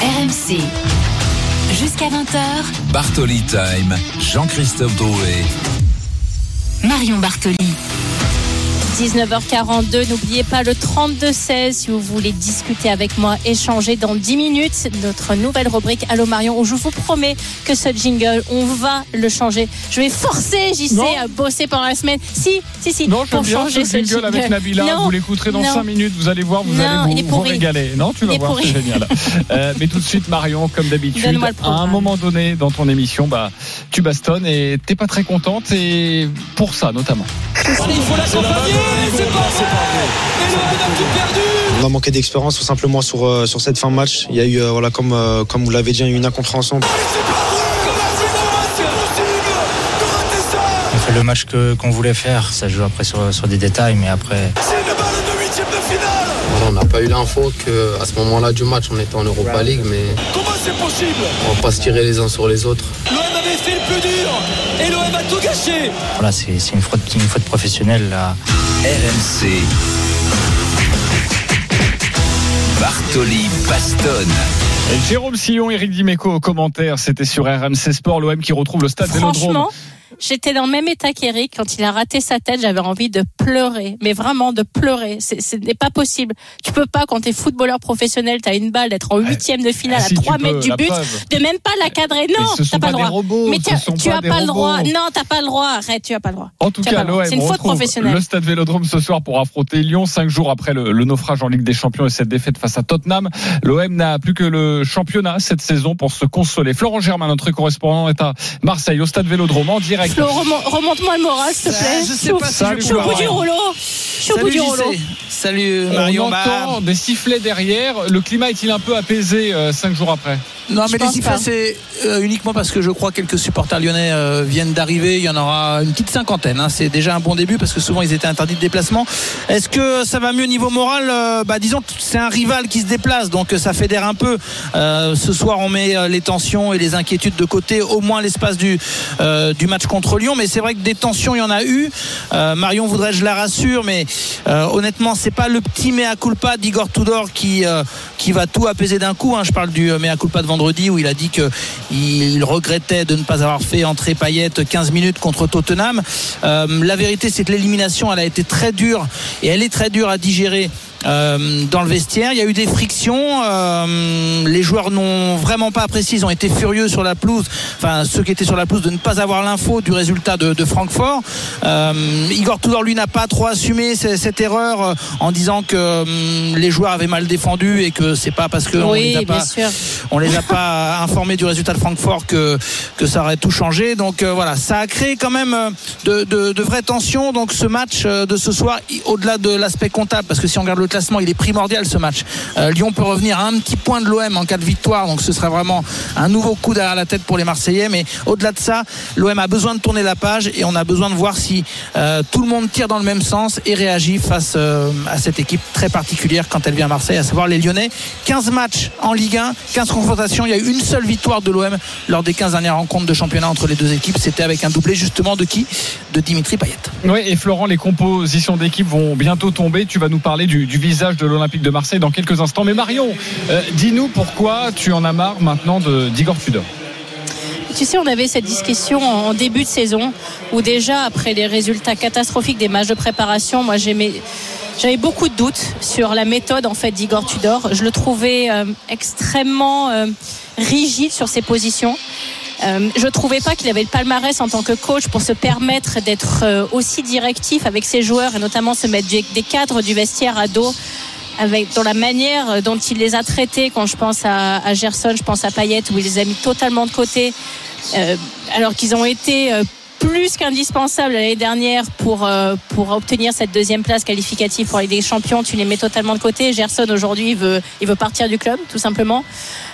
RMC. Jusqu'à 20h, Bartoli Time, Jean-Christophe Drouet. Marion Bartoli. 19h42, n'oubliez pas le 32-16 si vous voulez discuter avec moi, échanger dans 10 minutes notre nouvelle rubrique Allô Marion où je vous promets que ce jingle, on va le changer. Je vais forcer JC Non. à bosser pendant la semaine. Si, si, si, Non, pour bien changer ce jingle avec Nabila. Non, vous l'écouterez dans non. 5 minutes. Vous allez voir, vous Non, allez vous, régaler. Non, tu vas voir, c'est génial. Euh, mais tout de suite, Marion, comme d'habitude, à un moment donné dans ton émission, bah, tu bastonnes et t'es pas très contente. Et pour ça, notamment. Il faut l'accompagner, c'est pas vrai. Et le a tout perdu. On a manqué d'expérience tout simplement sur, euh, sur cette fin de match. Il y a eu, euh, voilà, comme, euh, comme vous l'avez dit, une incompréhension. On fait le match que- qu'on voulait faire. Ça joue après sur, sur des détails, mais après. Voilà, on n'a pas eu l'info qu'à ce moment-là du match, on était en Europa League, mais c'est possible on va pas se tirer les uns sur les autres. L'OM avait fait le plus dur et l'OM a tout gâché. Voilà, c'est c'est une faute, une faute professionnelle. Là. RMC. Bartoli bastonne. Et Jérôme Sillon, Eric Dimeco au commentaire. C'était sur RMC Sport, l'OM qui retrouve le stade Vélodrome. J'étais dans le même état qu'Eric. Quand il a raté sa tête, j'avais envie de pleurer. Mais vraiment de pleurer. C'est- Ce n'est pas possible. Tu peux pas, quand tu es footballeur professionnel, tu as une balle, d'être en huitième de finale Ah, si, à tu 3 peux, mètres du but, preuve. de même pas la cadrer. Non, t'as pas pas le droit. robots, Mais tu- tu pas as pas le droit. Non, t'as pas le droit. Arrête, tu as pas le droit. En tout Tu cas, l'OM C'est une faute retrouve professionnelle. le stade Vélodrome ce soir pour affronter Lyon, cinq jours après le, le naufrage en Ligue des Champions et cette défaite face à Tottenham. L'OM n'a plus que le championnat cette saison pour se consoler. Florent Germain, notre correspondant, est à Marseille, au stade Vélodrome, en direct. Flo, remonte-moi le moral, s'il te plaît. je sais suis au- pas si je suis au bout du rouleau. Je suis au bout Salut du rouleau. Salut On Marion. Bah, entend des sifflets derrière. Le climat est-il un peu apaisé euh, cinq jours après? Non Je mais les sifflets c'est euh, uniquement parce que je crois que quelques supporters lyonnais euh, viennent d'arriver. Il y en aura une petite cinquantaine. hein. C'est déjà un bon début parce que souvent ils étaient interdits de déplacement. Est-ce que ça va mieux niveau moral? Euh, Bah disons que c'est un rival qui se déplace donc ça fédère un peu. Euh, ce soir on met les tensions et les inquiétudes de côté au moins l'espace du euh, du match contre Lyon. Mais c'est vrai que des tensions, il y en a eu. Euh, Marion voudrait je la rassure, mais euh, honnêtement, c'est pas le petit mea culpa d'Igor Tudor qui, euh, qui va tout apaiser d'un coup. hein. Je parle du euh, mea culpa de vendredi où il a dit que il regrettait de ne pas avoir fait entrer Payet 15 minutes contre Tottenham. La vérité, c'est que l'élimination, elle a été très dure et elle est très dure à digérer. Euh, dans le vestiaire, il y a eu des frictions. euh, les joueurs n'ont vraiment pas apprécié. Ils ont été furieux sur la pelouse. Enfin, ceux qui étaient sur la pelouse de ne pas avoir l'info du résultat de, de Francfort. Euh, Igor Tudor, lui, n'a pas trop assumé ce- cette erreur euh, en disant que euh, les joueurs avaient mal défendu et que c'est pas parce que on les a pas sûr. on les a pas informés du résultat de Francfort que, que ça aurait tout changé. Donc euh, voilà, ça a créé quand même de, de- de vraies tensions. Donc ce match de ce soir, au-delà de l'aspect comptable, parce que si on regarde le il est primordial ce match. Euh, Lyon peut revenir à un petit point de l'OM en cas de victoire, donc ce serait vraiment un nouveau coup derrière la tête pour les Marseillais. Mais au-delà de ça, l'OM a besoin de tourner la page et on a besoin de voir si euh, tout le monde tire dans le même sens et réagit face euh, à cette équipe très particulière quand elle vient à Marseille, à savoir les Lyonnais. 15 matchs en Ligue 1, 15 confrontations. Il y a eu une seule victoire de l'OM lors des 15 dernières rencontres de championnat entre les deux équipes. C'était avec un doublé justement de qui? De Dimitri Payet. Oui, et Florent, les compositions d'équipe vont bientôt tomber. Tu vas nous parler du visage de l'Olympique de Marseille dans quelques instants. Mais Marion, euh, dis-nous pourquoi tu en as marre maintenant d'Igor Tudor. Tu sais, on avait cette discussion en début de saison où déjà après les résultats catastrophiques des matchs de préparation, moi j'avais beaucoup de doutes sur la méthode en fait d'Igor Tudor. Je le trouvais euh, extrêmement euh, rigide sur ses positions. Euh, je trouvais pas qu'il avait le palmarès en tant que coach pour se permettre d'être euh, aussi directif avec ses joueurs et notamment se mettre des cadres du vestiaire à dos avec dans la manière dont il les a traités. Quand je pense à, Gerson, je pense à Payet où il les a mis totalement de côté euh, alors qu'ils ont été plus qu'indispensables l'année dernière pour, euh, pour obtenir cette deuxième place qualificative pour les des Champions. Tu les mets totalement de côté. Gerson aujourd'hui il veut, il veut partir du club tout simplement.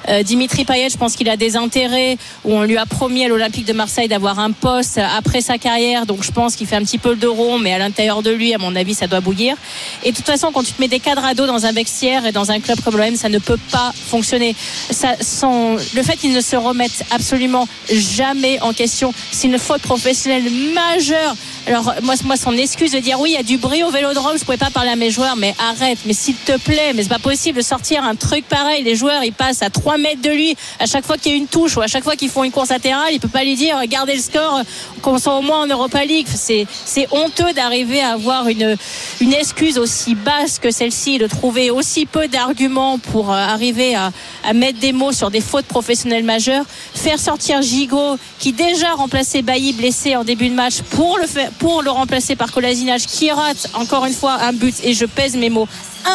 Euh, Dimitri Payet, je pense qu'il a des intérêts où on lui a promis à l'Olympique de Marseille d'avoir un poste après sa carrière. Donc je pense qu'il fait un petit peu le dos rond, mais à l'intérieur de lui, à mon avis, ça doit bouillir. Et de toute façon, quand tu te mets des cadres à dos dans un vestiaire et dans un club comme l'OM, ça ne peut pas fonctionner. Ça, son, le fait qu'ils ne se remettent absolument jamais en question, c'est une faute professionnelle majeure. Alors moi, moi, son excuse de dire oui, il y a du bruit au Vélodrome, je pouvais pas parler à mes joueurs, mais arrête, mais s'il te plaît, mais c'est pas possible de sortir un truc pareil. Les joueurs, ils passent à 3 mètres de lui à chaque fois qu'il y a une touche ou à chaque fois qu'ils font une course latérale, il peut pas lui dire gardez le score, qu'on soit au moins en Europa League. C'est c'est honteux d'arriver à avoir une une excuse aussi basse que celle-ci, de trouver aussi peu d'arguments pour euh, arriver à, à mettre des mots sur des fautes professionnelles majeures, faire sortir Gigot qui déjà remplaçait Bailly blessé en début de match pour le faire, pour le remplacer par Kolasinac qui rate encore une fois un but. Et je pèse mes mots.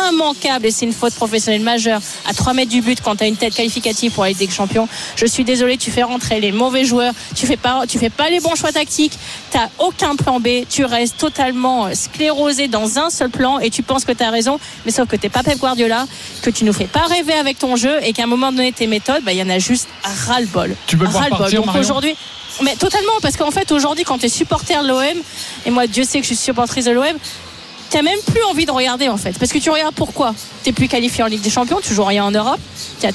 Immanquable et c'est une faute professionnelle majeure. À 3 mètres du but quand tu as une tête qualificative pour la Ligue des Champions. Je suis désolé, tu fais rentrer les mauvais joueurs, tu fais pas, tu fais pas les bons choix tactiques, tu aucun plan B, tu restes totalement sclérosé dans un seul plan et tu penses que tu as raison, mais sauf que t'es pas Pep Guardiola, que tu nous fais pas rêver avec ton jeu et qu'à un moment donné tes méthodes, bah, il y en a juste ras-le-bol. Tu peux le voir partir, aujourd'hui, mais totalement, parce qu'en fait aujourd'hui quand tu es supporter de l'OM, et moi Dieu sait que je suis supportrice de l'OM, T'as même plus envie de regarder en fait. Parce que tu regardes pourquoi? T'es plus qualifié en Ligue des Champions, tu joues rien en Europe.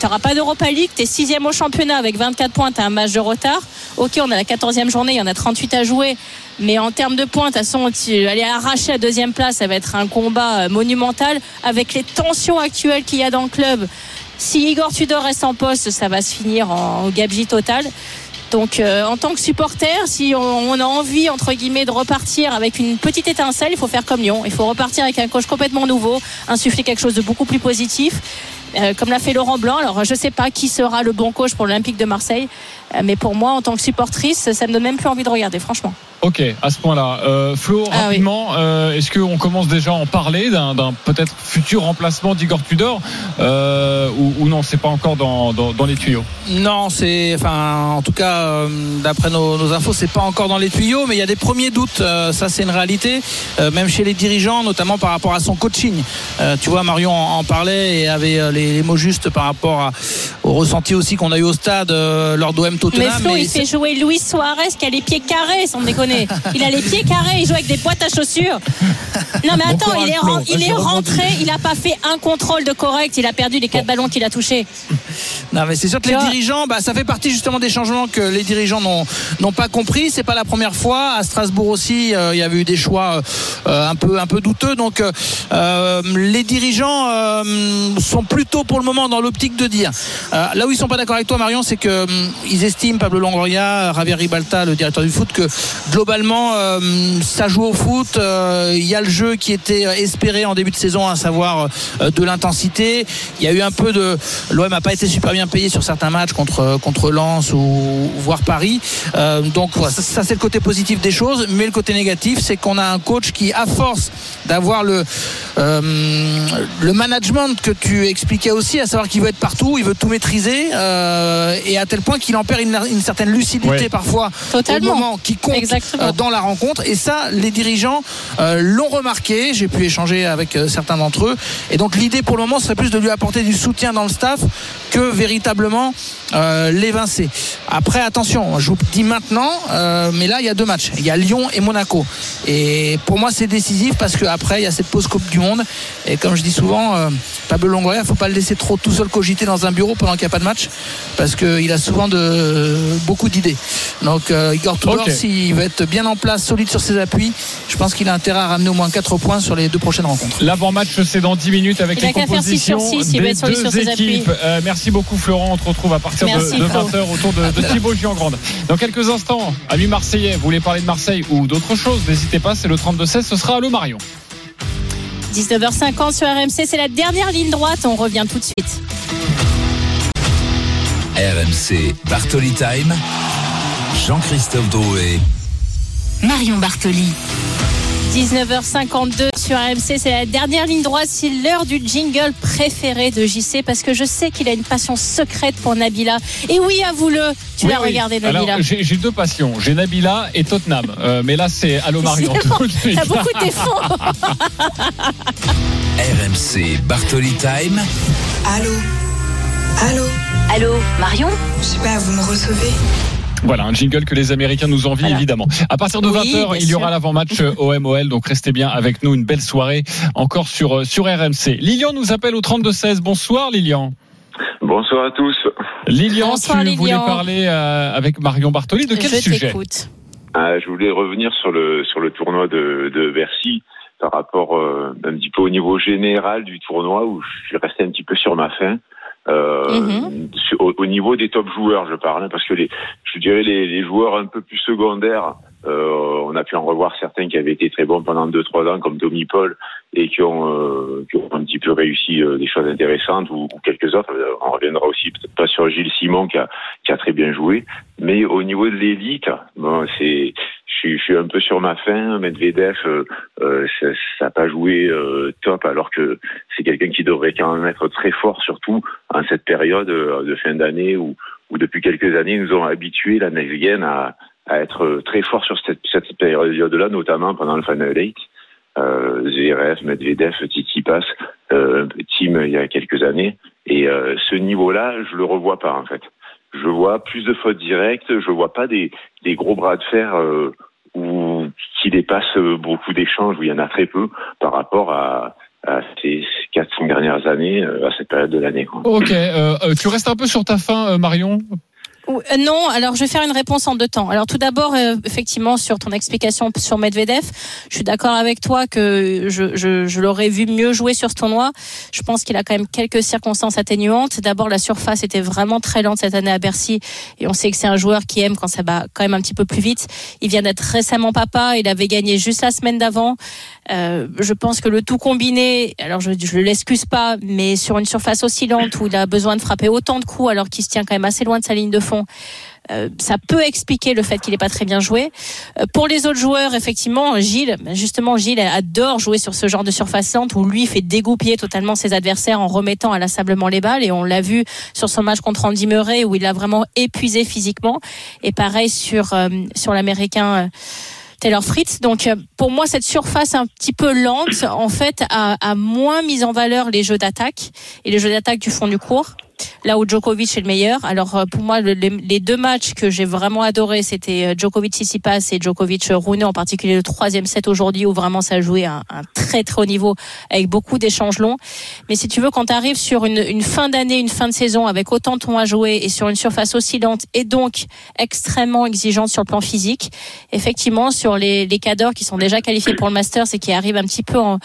T'auras pas d'Europa League, t'es sixième au championnat avec 24 points, t'as un match de retard. Ok, on a la 14e journée, il y en a 38 à jouer. Mais en termes de points, de toute façon, aller arracher la deuxième place, ça va être un combat euh, monumental. Avec les tensions actuelles qu'il y a dans le club, si Igor Tudor reste en poste, ça va se finir en gabegie total. Donc, euh, en tant que supporter, si on, a envie, entre guillemets, de repartir avec une petite étincelle, il faut faire comme Lyon. Il faut repartir avec un coach complètement nouveau, insuffler quelque chose de beaucoup plus positif, euh, comme l'a fait Laurent Blanc. Alors, je ne sais pas qui sera le bon coach pour l'Olympique de Marseille, euh, mais pour moi, en tant que supportrice, ça me donne même plus envie de regarder, franchement. Ok, à ce point-là. Euh, Flo, Ah oui. rapidement, euh, est-ce qu'on commence déjà à en parler d'un peut-être futur remplacement d'Igor Tudor euh, ou, ou non, c'est pas encore dans, dans, dans les tuyaux? Non, c'est, enfin, en tout cas, euh, d'après nos, nos infos, c'est pas encore dans les tuyaux, mais il y a des premiers doutes. euh, ça, c'est une réalité, euh, même chez les dirigeants, notamment par rapport à son coaching. Euh, tu vois, Marion en, en parlait et avait euh, les, les mots justes par rapport à- au ressenti aussi qu'on a eu au stade euh, lors d'OM Mais Tottenham. Flo, mais il c'est- fait jouer Luis Suarez qui a les pieds carrés, sans déconner. Il a les pieds carrés, il joue avec des boîtes à chaussures. Non mais attends, il est, il rentré, il a pas fait un contrôle de correct, il a perdu les quatre ballons qu'il a touchés. Non, mais c'est sûr que les dirigeants, bah, ça fait partie justement des changements que les dirigeants n'ont pas compris. C'est pas la première fois. À Strasbourg aussi, euh, il y avait eu des choix euh, un peu un peu douteux. Donc, euh, les dirigeants sont plutôt pour le moment dans l'optique de dire. là où ils sont pas d'accord avec toi, Marion, c'est que hum, ils estiment Pablo Longoria, Javier Ribalta, le directeur du foot, que globalement euh, ça joue au foot. euh, Il y a le jeu qui était espéré en début de saison, à savoir euh, de l'intensité. Il y a eu un peu de. L'OM n'a pas été super bien payé sur certains matchs contre contre Lens ou voire Paris. Euh, donc ça, ça, c'est le côté positif des choses, mais le côté négatif, c'est qu'on a un coach qui, à force d'avoir le euh, le management que tu expliquais aussi, à savoir qu'il veut être partout, il veut tout maîtriser, euh, et à tel point qu'il en perd une, une certaine lucidité Ouais. parfois Totalement. au moment qui compte Exactement. Euh, dans la rencontre. Et ça, les dirigeants euh, l'ont remarqué. J'ai pu échanger avec euh, certains d'entre eux. Et donc l'idée pour le moment serait plus de lui apporter du soutien dans le staff que véritablement euh, l'évincer. Après, attention, je vous dis maintenant, euh, mais là il y a deux matchs. Il y a Lyon et Monaco. Et pour moi c'est décisif parce qu'après il y a cette pause Coupe du Monde. Et comme je dis souvent, euh, Pablo Longoria, faut pas le laisser trop tout seul cogiter dans un bureau pendant qu'il n'y a pas de match parce qu'il a souvent de, beaucoup d'idées. Donc euh, Igor Tudor, Ok. s'il veut être bien en place, solide sur ses appuis, je pense qu'il a intérêt à ramener au moins 4 points sur les deux prochaines rencontres. L'avant-match, c'est dans 10 minutes avec Il a les qu'à faire six sur compositions six, il va des être solide deux sur ses équipes. appuis. Euh, merci beaucoup Florent, on te retrouve à partir de, Merci, de Flo. 20h autour de, de Thibaut Giangrande. Dans quelques instants, amis marseillais, vous voulez parler de Marseille ou d'autre chose, n'hésitez pas, c'est le 32-16, ce sera Allo Marion. 19h50 sur RMC, c'est la dernière ligne droite. On revient tout de suite. RMC Bartoli Time. Jean-Christophe Drouet. Marion Bartoli. 19h52 sur RMC, c'est la dernière ligne droite. C'est l'heure du jingle préféré de JC parce que je sais qu'il a une passion secrète pour Nabila. Et oui, avoue-le, tu Oui, l'as oui. regardé Nabila. Alors, j'ai deux passions, j'ai Nabila et Tottenham. Euh, mais là, c'est Allo Marion. T'as beaucoup de défauts. RMC Bartoli Time. Allô Allô Allô, Marion? Je sais pas, vous me recevez? Voilà, un jingle que les Américains nous envient Voilà. évidemment. À partir de Oui, 20h, bien il y aura l'avant-match euh, OMOL, donc restez bien avec nous. Une belle soirée encore sur, euh, sur RMC. Lilian nous appelle au 32-16. Bonsoir Lilian. Bonsoir à tous. Lilian, Bonsoir, tu Lilian. voulais parler euh, avec Marion Bartoli de quel je sujet. Euh, je voulais revenir sur le sur le tournoi de, de Bercy par rapport euh, un petit peu au niveau général du tournoi où je suis resté un petit peu sur ma faim. Euh, Mhm. au, au niveau des top joueurs, je parle, hein, parce que les, je dirais les, les joueurs un peu plus secondaires, on a pu en revoir certains qui avaient été très bons pendant deux trois ans, comme Tommy Paul, et qui ont, euh, qui ont un petit peu réussi euh, des choses intéressantes, ou, ou quelques autres. Euh, On reviendra aussi peut-être pas sur Gilles Simon qui a, qui a très bien joué, mais au niveau de l'élite, bon, c'est je suis, un peu sur ma faim. Medvedev, euh, euh, ça n'a pas joué euh, top, alors que c'est quelqu'un qui devrait quand même être très fort, surtout en cette période euh, de fin d'année où, où depuis quelques années nous ont habitué la Next à, à être très fort sur cette, cette période-là, notamment pendant le Final Eight. Euh, Zverev, Medvedev, Tsitsipas, euh, team il y a quelques années. Et euh, ce niveau-là, je le revois pas en fait. Je vois plus de fautes directes, je vois pas des, des gros bras de fer euh, où, qui dépassent beaucoup d'échanges, où il y en a très peu par rapport à, à ces 4-5 dernières années, euh, à cette période de l'année. Ok, euh, euh, tu restes un peu sur ta fin, euh, Marion? euh, Non, alors je vais faire une réponse en deux temps. Alors tout d'abord, euh, effectivement, sur ton explication sur Medvedev, je suis d'accord avec toi que je, je, je l'aurais vu mieux jouer sur ce tournoi. Je pense qu'il a quand même quelques circonstances atténuantes. D'abord, la surface était vraiment très lente cette année à Bercy, et on sait que c'est un joueur qui aime quand ça va quand même un petit peu plus vite. Il vient d'être récemment papa, il avait gagné juste la semaine d'avant. Euh, je pense que le tout combiné, alors je ne l'excuse pas, mais sur une surface aussi lente où il a besoin de frapper autant de coups alors qu'il se tient quand même assez loin de sa ligne de fond, euh, ça peut expliquer le fait qu'il n'ait pas très bien joué. Euh, pour les autres joueurs, effectivement, Gilles, justement, Gilles adore jouer sur ce genre de surface lente où lui fait dégoupiller totalement ses adversaires en remettant inlassablement les balles. Et on l'a vu sur son match contre Andy Murray où il a vraiment épuisé physiquement. Et pareil sur, euh, sur l'américain. Taylor Fritz. Donc euh, pour moi, cette surface un petit peu lente, en fait, a, a moins mis en valeur les jeux d'attaque et les jeux d'attaque du fond du cours. Là où Djokovic est le meilleur. Alors euh, pour moi, le- les, deux matchs que j'ai vraiment adoré, c'était euh, Djokovic Tsitsipas et Djokovic Rune, en particulier le troisième set aujourd'hui où vraiment ça a joué à un très très haut niveau avec beaucoup d'échanges longs. Mais si tu veux, quand tu arrives sur une, une fin d'année, une fin de saison avec autant de temps à jouer et sur une surface oscillante et donc extrêmement exigeante sur le plan physique, effectivement sur les, les cadors qui sont déjà qualifiés pour le Masters et qui arrivent un petit peu en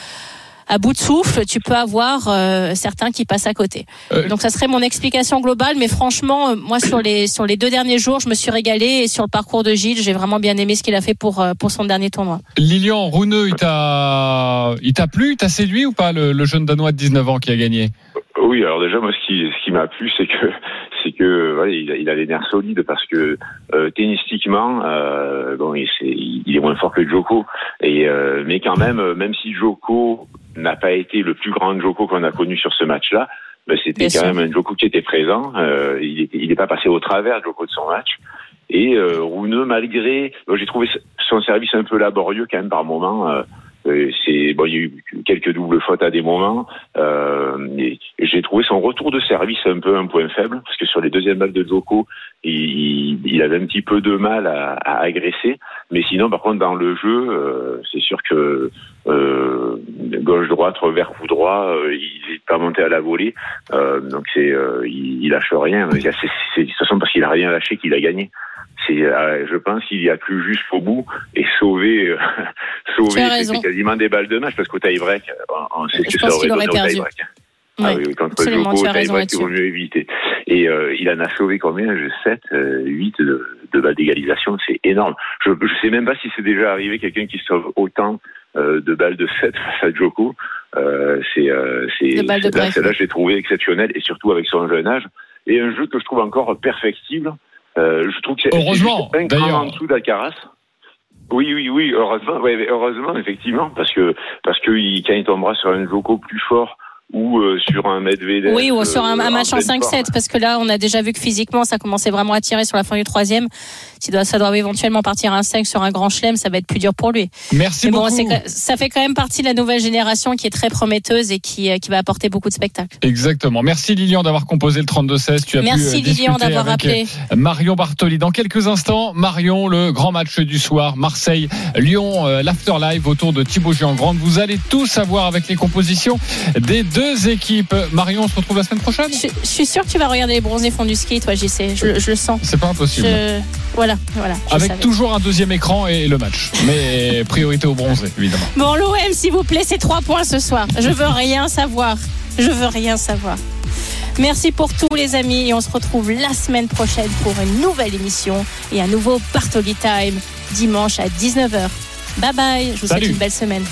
à bout de souffle, tu peux avoir euh, certains qui passent à côté. Euh, Donc ça serait mon explication globale, mais franchement, euh, moi sur les sur les deux derniers jours, je me suis régalée et sur le parcours de Gilles, j'ai vraiment bien aimé ce qu'il a fait pour euh, pour son dernier tournoi. Lilian Rouneux, il t'a, il t'a plu, il t'a séduit ou pas le, le jeune danois de 19 ans qui a gagné? Oui, alors déjà moi ce qui ce qui m'a plu c'est que c'est que il, a, il a les nerfs solides parce que euh, tennistiquement euh, bon il, est moins fort que Joko et euh, mais quand même euh, même si Joko n'a pas été le plus grand Joko qu'on a connu sur ce match-là, ben, c'était quand sûr. même un Joko qui était présent. Il n'est pas passé au travers Joko de son match. Et euh, Rouneux, malgré, j'ai trouvé son service un peu laborieux quand même par moment. Euh, c'est bon, il y a eu quelques doubles fautes à des moments. Euh, j'ai trouvé son retour de service un peu un point faible parce que sur les deuxièmes balles de Joko, il, il avait un petit peu de mal à, à agresser. Mais sinon, par contre, dans le jeu, euh, c'est sûr que euh, gauche droite revers coup droit, euh, il n'est pas monté à la volée. Euh, donc c'est, il, il lâche rien. C'est de toute façon parce qu'il a rien lâché qu'il a gagné. C'est, euh, je pense qu'il y a plus juste au bout et sauver, euh, sauver c'est- quasiment des balles de match parce qu'au tie-break, on, on sait ce que ça aurait donné au tie-break. Ah Ouais, oui, oui, contre Joko, il vaut mieux éviter. Et euh, il en a sauvé combien? Je 7, 8 de, de balles d'égalisation, c'est énorme. Je ne sais même pas si c'est déjà arrivé quelqu'un qui sauve autant euh, de balles de 7 face à Joko. Euh, c'est, euh, là, celle-là, je l'ai trouvé exceptionnel et surtout avec son jeune âge. Et un jeu que je trouve encore perfectible. Euh, je trouve que c'est Heureusement, un cran en dessous d'Alcaraz. Oui, oui, oui, heureusement, ouais, heureusement, effectivement, parce que parce que il, quand il tombera sur un Joko plus fort ou euh, sur un Medvedev. Oui, ou sur un, euh, un match en pleine 5-7, forme. parce que là, on a déjà vu que physiquement, ça commençait vraiment à tirer sur la fin du troisième. Si ça doit éventuellement partir à un 5 sur un grand chelem, ça va être plus dur pour lui. Merci Mais bon, beaucoup. ça fait quand même partie de la nouvelle génération qui est très prometteuse et qui, euh, qui va apporter beaucoup de spectacles. Exactement. Merci Lilian d'avoir composé le 32-16. Tu as Merci, pu Lilian, d'avoir appelé. Marion Bartoli. Dans quelques instants, Marion, le grand match du soir, Marseille, Lyon, l'afterlive autour de Thibaut Giangrande. Vous allez tout savoir avec les compositions des deux équipes. Marion, on se retrouve la semaine prochaine? Je, je suis sûre que tu vas regarder les bronzés fonds du ski, toi, JC. Je, je le sens. C'est pas impossible. Je- Voilà, voilà. Avec toujours un deuxième écran et le match. Mais priorité au bronzé, évidemment. Bon, l'OM, s'il vous plaît, c'est trois points ce soir. Je veux rien savoir. Je veux rien savoir. Merci pour tous les amis et on se retrouve la semaine prochaine pour une nouvelle émission et un nouveau Bartoli Time dimanche à 19h. Bye bye, je vous Salut. souhaite une belle semaine.